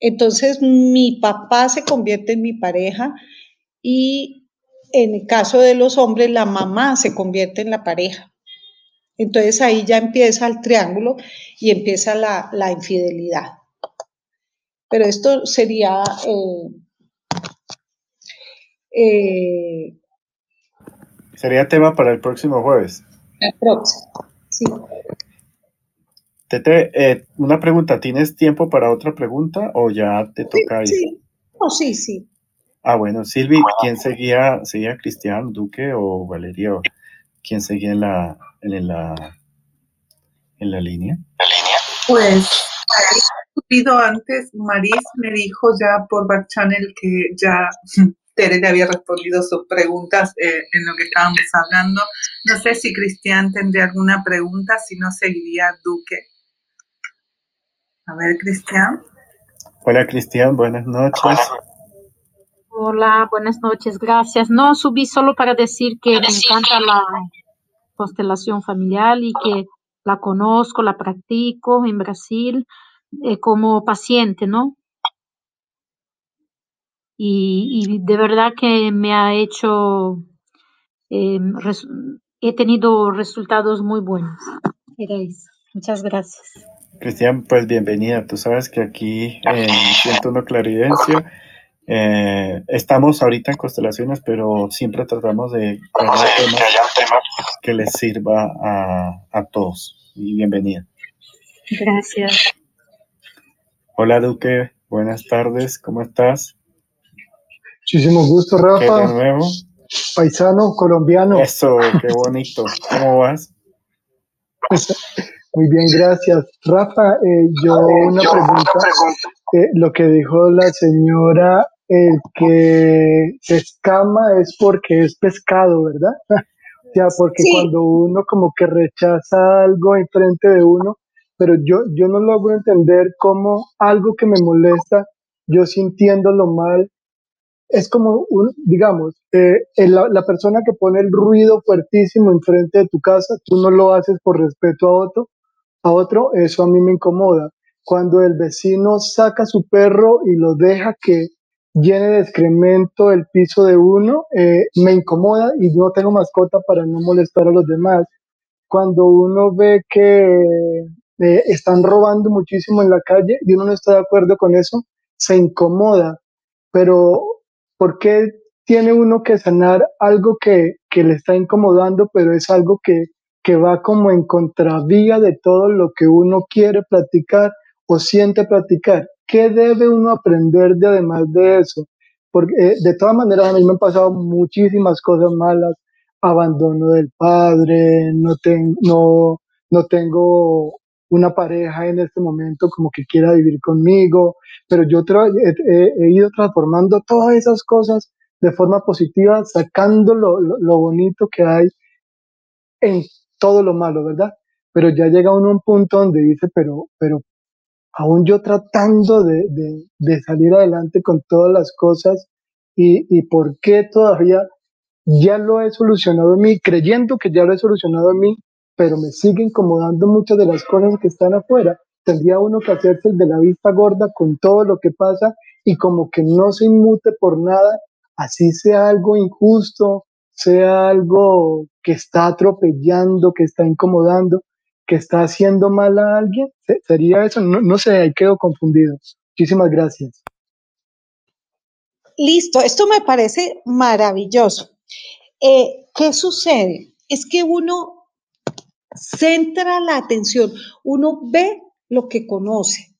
Entonces, mi papá se convierte en mi pareja y en el caso de los hombres, la mamá se convierte en la pareja. Entonces ahí ya empieza el triángulo y empieza la, la infidelidad. Pero esto sería eh, eh, Sería tema para el próximo jueves. Sí. Tete, eh, una pregunta, ¿tienes tiempo para otra pregunta o ya te toca ir? Sí, oh, sí, sí. Ah, bueno, Silvi, ¿quién seguía? ¿Seguía Cristian Duque o Valeria? ¿Quién seguía en la, en la, en la línea? Pues, subido antes, Maris me dijo ya por back channel que ya Tere había respondido sus preguntas eh, en lo que estábamos hablando. No sé si Cristian tendría alguna pregunta, si no seguiría Duque. A ver, Cristian. Hola, Cristian, buenas noches. Hola, buenas noches, gracias. No, subí solo para decir que me encanta la constelación familiar y que la conozco, la practico en Brasil eh, como paciente, ¿no? Y, y, de verdad que me ha hecho, eh, he tenido resultados muy buenos. Era eso. Muchas gracias. Cristian, pues bienvenida. Tú sabes que aquí en 101 Claridencia eh, estamos ahorita en constelaciones, pero siempre tratamos de que haya temas que les sirva a, a todos. Y bienvenida. Gracias. Hola Duque, buenas tardes, ¿cómo estás? Muchísimo gusto, Rafa. ¿Qué de nuevo? Paisano, colombiano. Eso, qué bonito. ¿Cómo vas? Muy bien, gracias. Rafa, eh, yo una pregunta. Eh, lo que dijo la señora, el que se escama es porque es pescado, ¿verdad? o sea, porque Sí. cuando uno como que rechaza algo enfrente de uno, pero yo, yo no logro entender cómo algo que me molesta, yo sintiéndolo mal, es como un, digamos, eh, la, la persona que pone el ruido fuertísimo enfrente de tu casa, tú no lo haces por respeto a otro, a otro, eso a mí me incomoda. Cuando el vecino saca su perro y lo deja que llene de excremento el piso de uno, eh, me incomoda y no tengo mascota para no molestar a los demás. Cuando uno ve que eh, están robando muchísimo en la calle y uno no está de acuerdo con eso, se incomoda. Pero, ¿por qué tiene uno que sanar algo que, que le está incomodando, pero es algo que, que va como en contravía de todo lo que uno quiere practicar o siente practicar? ¿Qué debe uno aprender de además de eso? porque eh, de todas maneras a mí me han pasado muchísimas cosas malas, abandono del padre, no, no, no tengo una pareja en este momento como que quiera vivir conmigo, pero yo he, ido transformando todas esas cosas de forma positiva, sacando lo, bonito que hay en todo lo malo, ¿verdad? Pero ya llega uno a un punto donde dice, pero, pero aún yo tratando de, de, salir adelante con todas las cosas y, y por qué todavía ya lo he solucionado en mí, creyendo que ya lo he solucionado en mí, pero me sigue incomodando muchas de las cosas que están afuera. Tendría uno que hacerse el de la vista gorda con todo lo que pasa y como que no se inmute por nada, así sea algo injusto, sea algo que está atropellando, que está incomodando, que está haciendo mal a alguien. ¿Sería eso? No, no sé, ahí quedo confundido. Muchísimas gracias. Listo, esto me parece maravilloso. Eh, ¿Qué sucede? Es que uno centra la atención, uno ve lo que conoce,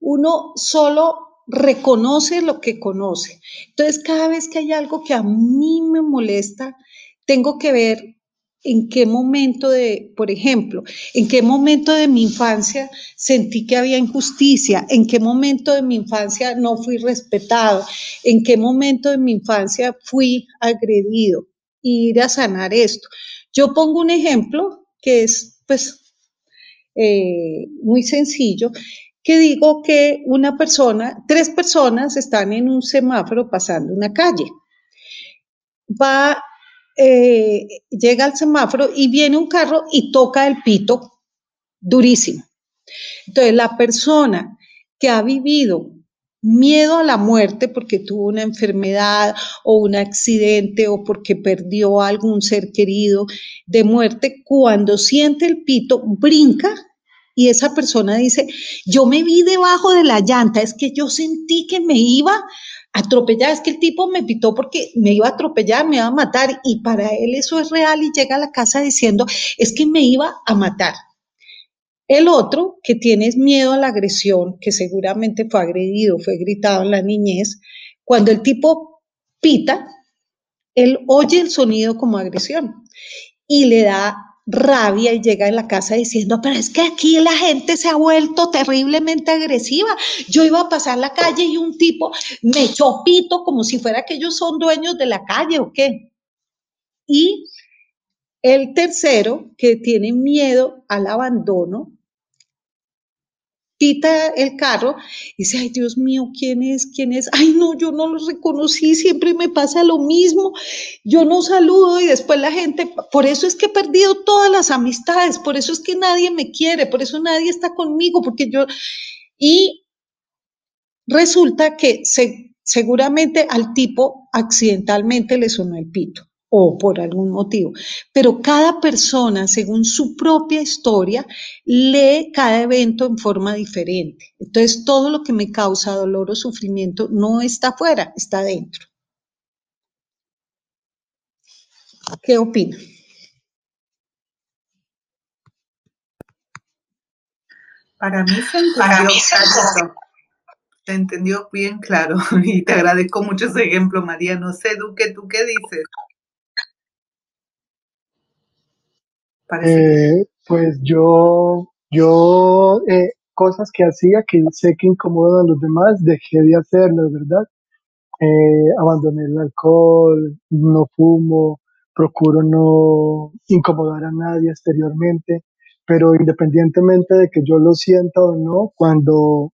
uno solo reconoce lo que conoce. Entonces, cada vez que hay algo que a mí me molesta, tengo que ver en qué momento de, por ejemplo, en qué momento de mi infancia sentí que había injusticia, en qué momento de mi infancia no fui respetado, en qué momento de mi infancia fui agredido, ir a sanar esto. Yo pongo un ejemplo que es, pues, eh, muy sencillo, que digo que una persona, tres personas están en un semáforo pasando una calle. Va eh, llega al semáforo y viene un carro y toca el pito durísimo. Entonces, la persona que ha vivido miedo a la muerte porque tuvo una enfermedad o un accidente o porque perdió a algún ser querido de muerte, cuando siente el pito, brinca y esa persona dice, yo me vi debajo de la llanta, es que yo sentí que me iba atropellar, es que el tipo me pitó porque me iba a atropellar, me iba a matar y para él eso es real y llega a la casa diciendo, es que me iba a matar. El otro, que tiene miedo a la agresión, que seguramente fue agredido, fue gritado en la niñez, cuando el tipo pita, él oye el sonido como agresión y le da rabia y llega en la casa diciendo, pero es que aquí la gente se ha vuelto terriblemente agresiva. Yo iba a pasar la calle y un tipo me echó pito como si fuera que ellos son dueños de la calle o qué. Y el tercero, que tiene miedo al abandono, quita el carro y dice, ay Dios mío, ¿quién es? ¿Quién es? Ay no, yo no lo reconocí, siempre me pasa lo mismo, yo no saludo y después la gente, por eso es que he perdido todas las amistades, por eso es que nadie me quiere, por eso nadie está conmigo, porque yo... Y resulta que se, seguramente al tipo accidentalmente le sonó el pito o por algún motivo. Pero cada persona, según su propia historia, lee cada evento en forma diferente. Entonces, todo lo que me causa dolor o sufrimiento no está afuera, está dentro. ¿Qué opina? Para mí se entendió, se entendió bien claro y te agradezco mucho ese ejemplo, María. No sé, Duque, ¿tú qué dices? Eh, pues yo, yo eh, cosas que hacía que sé que incomodan a los demás, dejé de hacerlas, ¿verdad? Eh, abandoné el alcohol, no fumo, procuro no incomodar a nadie exteriormente, pero independientemente de que yo lo sienta o no, cuando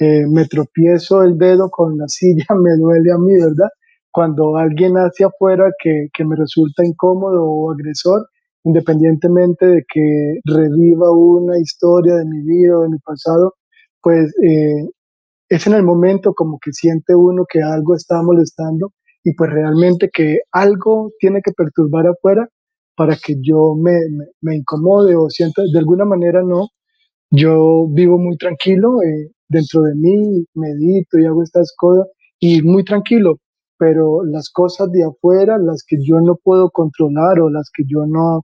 me tropiezo el dedo con la silla me duele a mí, ¿verdad? Cuando alguien hacia afuera que, que me resulta incómodo o agresor, independientemente de que reviva una historia de mi vida o de mi pasado, pues eh, es en el momento como que siente uno que algo está molestando y pues realmente que algo tiene que perturbar afuera para que yo me, me, incomode o sienta, de alguna manera no, yo vivo muy tranquilo eh, dentro de mí, medito y hago estas cosas y muy tranquilo, pero las cosas de afuera, las que yo no puedo controlar o las que yo no,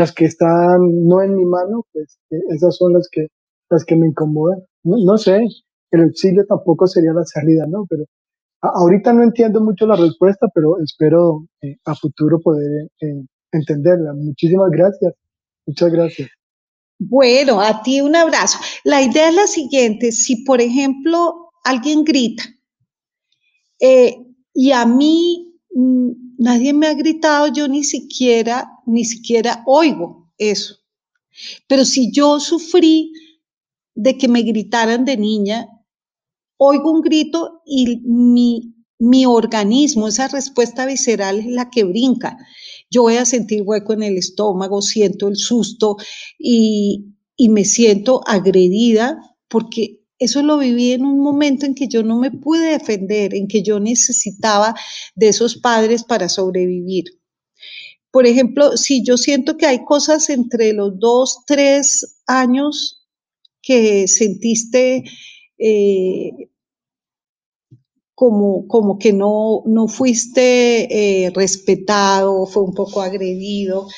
las que están no en mi mano, pues eh, esas son las que, las que me incomodan. No, sé, el exilio tampoco sería la salida, ¿no? Pero ahorita no entiendo mucho la respuesta, pero espero eh, a futuro poder eh, entenderla. Muchísimas gracias. Muchas gracias. Bueno, a ti un abrazo. La idea es la siguiente, si por ejemplo alguien grita y a mí mm, nadie me ha gritado, yo ni siquiera, ni siquiera oigo eso. Pero si yo sufrí de que me gritaran de niña, oigo un grito y mi, mi organismo, esa respuesta visceral es la que brinca. Yo voy a sentir hueco en el estómago, siento el susto y, y me siento agredida porque eso lo viví en un momento en que yo no me pude defender, en que yo necesitaba de esos padres para sobrevivir. Por ejemplo, si yo siento que hay cosas entre los dos, tres años que sentiste eh, como, como que no, no fuiste eh, respetado, fue un poco agredido,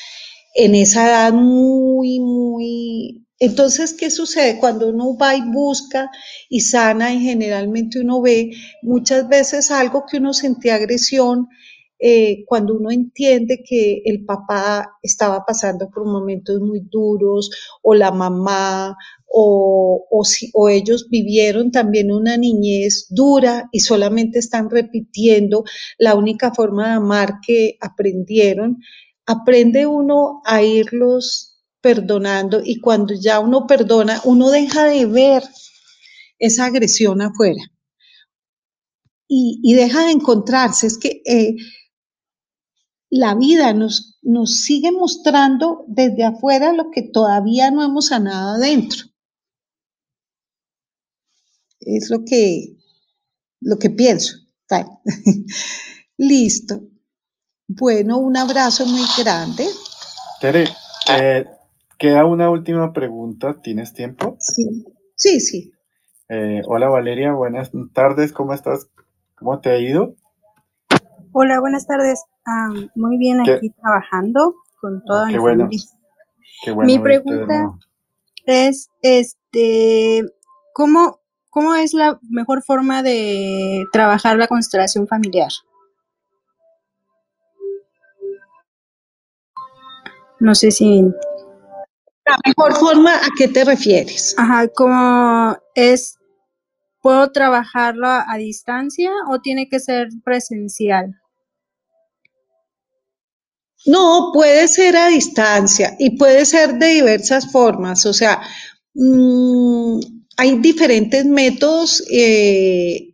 en esa edad muy, muy... Entonces, ¿qué sucede? Cuando uno va y busca y sana y generalmente uno ve muchas veces algo que uno sentía agresión, eh, cuando uno entiende que el papá estaba pasando por momentos muy duros o la mamá o, o, ellos vivieron también una niñez dura y solamente están repitiendo la única forma de amar que aprendieron, aprende uno a irlos perdonando y cuando ya uno perdona, uno deja de ver esa agresión afuera y, y deja de encontrarse. Es que eh, la vida nos, nos sigue mostrando desde afuera lo que todavía no hemos sanado adentro. Es lo que, lo que pienso. Listo. Bueno, un abrazo muy grande. Tere, eh, queda una última pregunta. ¿Tienes tiempo? Sí, sí. sí. Eh, hola Valeria, buenas tardes. ¿Cómo estás? ¿Cómo te ha ido? Hola, buenas tardes. Ah, muy bien aquí trabajando con toda mi bueno. Qué bueno. Mi pregunta es, este, ¿cómo, ¿Cómo es la mejor forma de trabajar la constelación familiar? No sé si... La mejor forma, ¿a qué te refieres? Ajá, ¿cómo es, ¿puedo trabajarlo a distancia o tiene que ser presencial? No, puede ser a distancia y puede ser de diversas formas. O sea, mmm, hay diferentes métodos. Eh,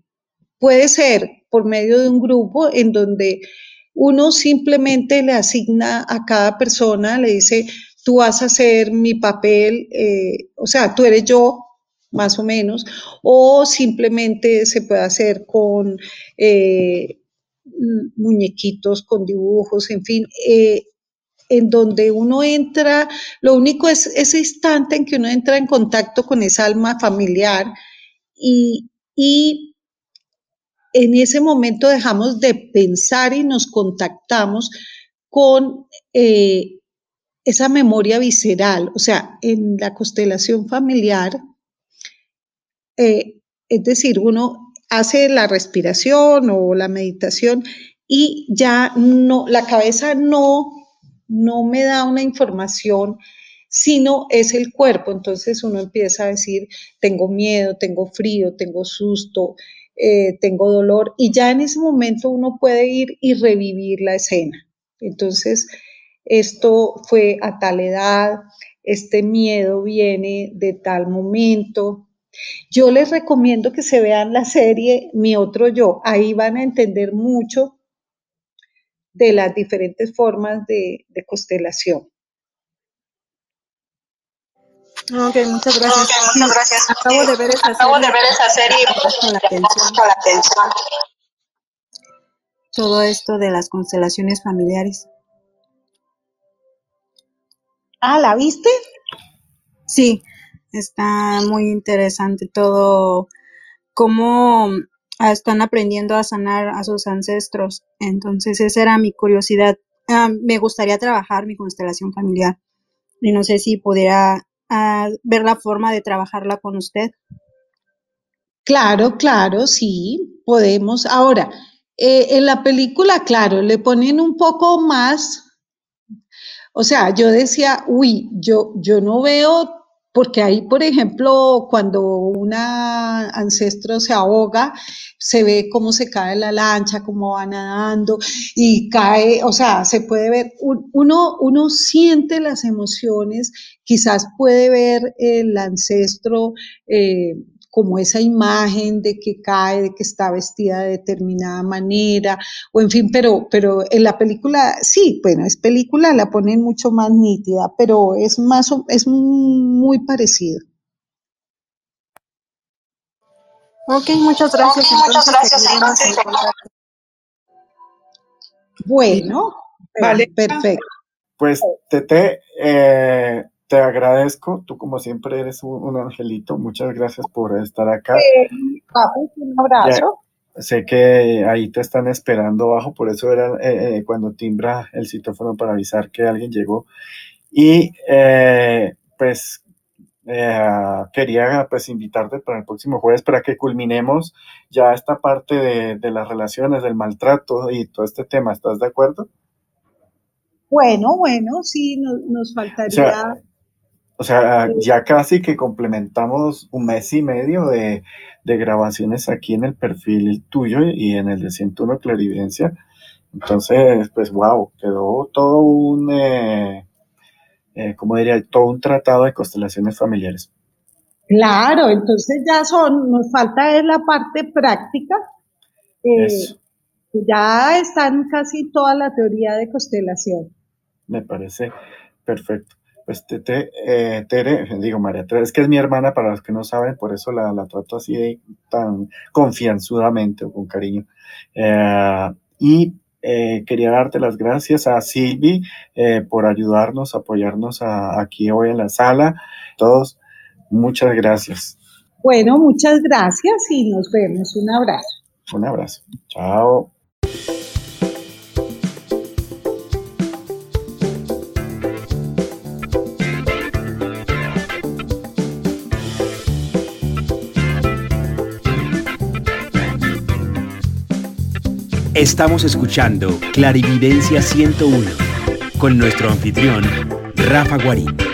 puede ser por medio de un grupo en donde uno simplemente le asigna a cada persona, le dice, tú vas a hacer mi papel, eh, o sea, tú eres yo, más o menos, o simplemente se puede hacer con eh, muñequitos, con dibujos, en fin en donde uno entra, lo único es ese instante en que uno entra en contacto con esa alma familiar y, en ese momento dejamos de pensar y nos contactamos con eh, esa memoria visceral, o sea, en la constelación familiar, eh, es decir, uno hace la respiración o la meditación y ya no, la cabeza no no me da una información, sino es el cuerpo. Entonces uno empieza a decir, tengo miedo, tengo frío, tengo susto, eh, tengo dolor, y ya en ese momento uno puede ir y revivir la escena. Entonces, esto fue a tal edad, este miedo viene de tal momento. Yo les recomiendo que se vean la serie Mi otro yo, ahí van a entender mucho de las diferentes formas de, constelación. Ok, muchas gracias. muchas gracias. Acabo de ver esa Acabo serie. de ver esa serie y la atención. la atención. Todo esto de las constelaciones familiares. Ah, ¿la viste? Sí, está muy interesante todo, cómo Ah, están aprendiendo a sanar a sus ancestros. Entonces, esa era mi curiosidad. Ah, me gustaría trabajar mi constelación familiar y no sé si pudiera ah, ver la forma de trabajarla con usted. Claro, claro, sí, podemos. Ahora, eh, en la película, claro, le ponen un poco más, o sea, yo decía, uy, yo, yo no veo porque ahí, por ejemplo, cuando un ancestro se ahoga, se ve cómo se cae la lancha, cómo va nadando y cae, o sea, se puede ver, uno, uno siente las emociones, quizás puede ver el ancestro. Eh, como esa imagen de que cae, de que está vestida de determinada manera, o en fin, pero, pero en la película, sí, bueno, es película, la ponen mucho más nítida, pero es más, es muy parecido. Ok, muchas gracias. muchas gracias. Bueno, vale. perfecto. Pues, Tete, eh, te agradezco, tú como siempre eres un, angelito, muchas gracias por estar acá. un abrazo. sé que ahí te están esperando abajo, por eso era eh, eh, cuando timbra el citófono para avisar que alguien llegó. Y eh, pues quería pues invitarte para el próximo jueves para que culminemos ya esta parte de, las relaciones, del maltrato y todo este tema. ¿Estás de acuerdo? Bueno, bueno, sí, nos, faltaría... O sea, ya casi que complementamos un mes y medio de, grabaciones aquí en el perfil tuyo y en el de 101 Claridencia. Entonces, pues, wow, quedó todo un, eh, eh, como diría, todo un tratado de constelaciones familiares. Claro, entonces ya son, nos falta es la parte práctica. Eh, ya están casi toda la teoría de constelación. Me parece perfecto. Pues Tete, eh, Tere, digo María Tere, es que es mi hermana para los que no saben, por eso la, trato así de, tan confianzudamente o con cariño. Eh, y eh, quería darte las gracias a Silvi por ayudarnos, apoyarnos aquí hoy en la sala. Todos, muchas gracias. Bueno, muchas gracias y nos vemos. Un abrazo. Un abrazo. Chao. Estamos escuchando Clarividencia 101 con nuestro anfitrión, Rafa Guarín.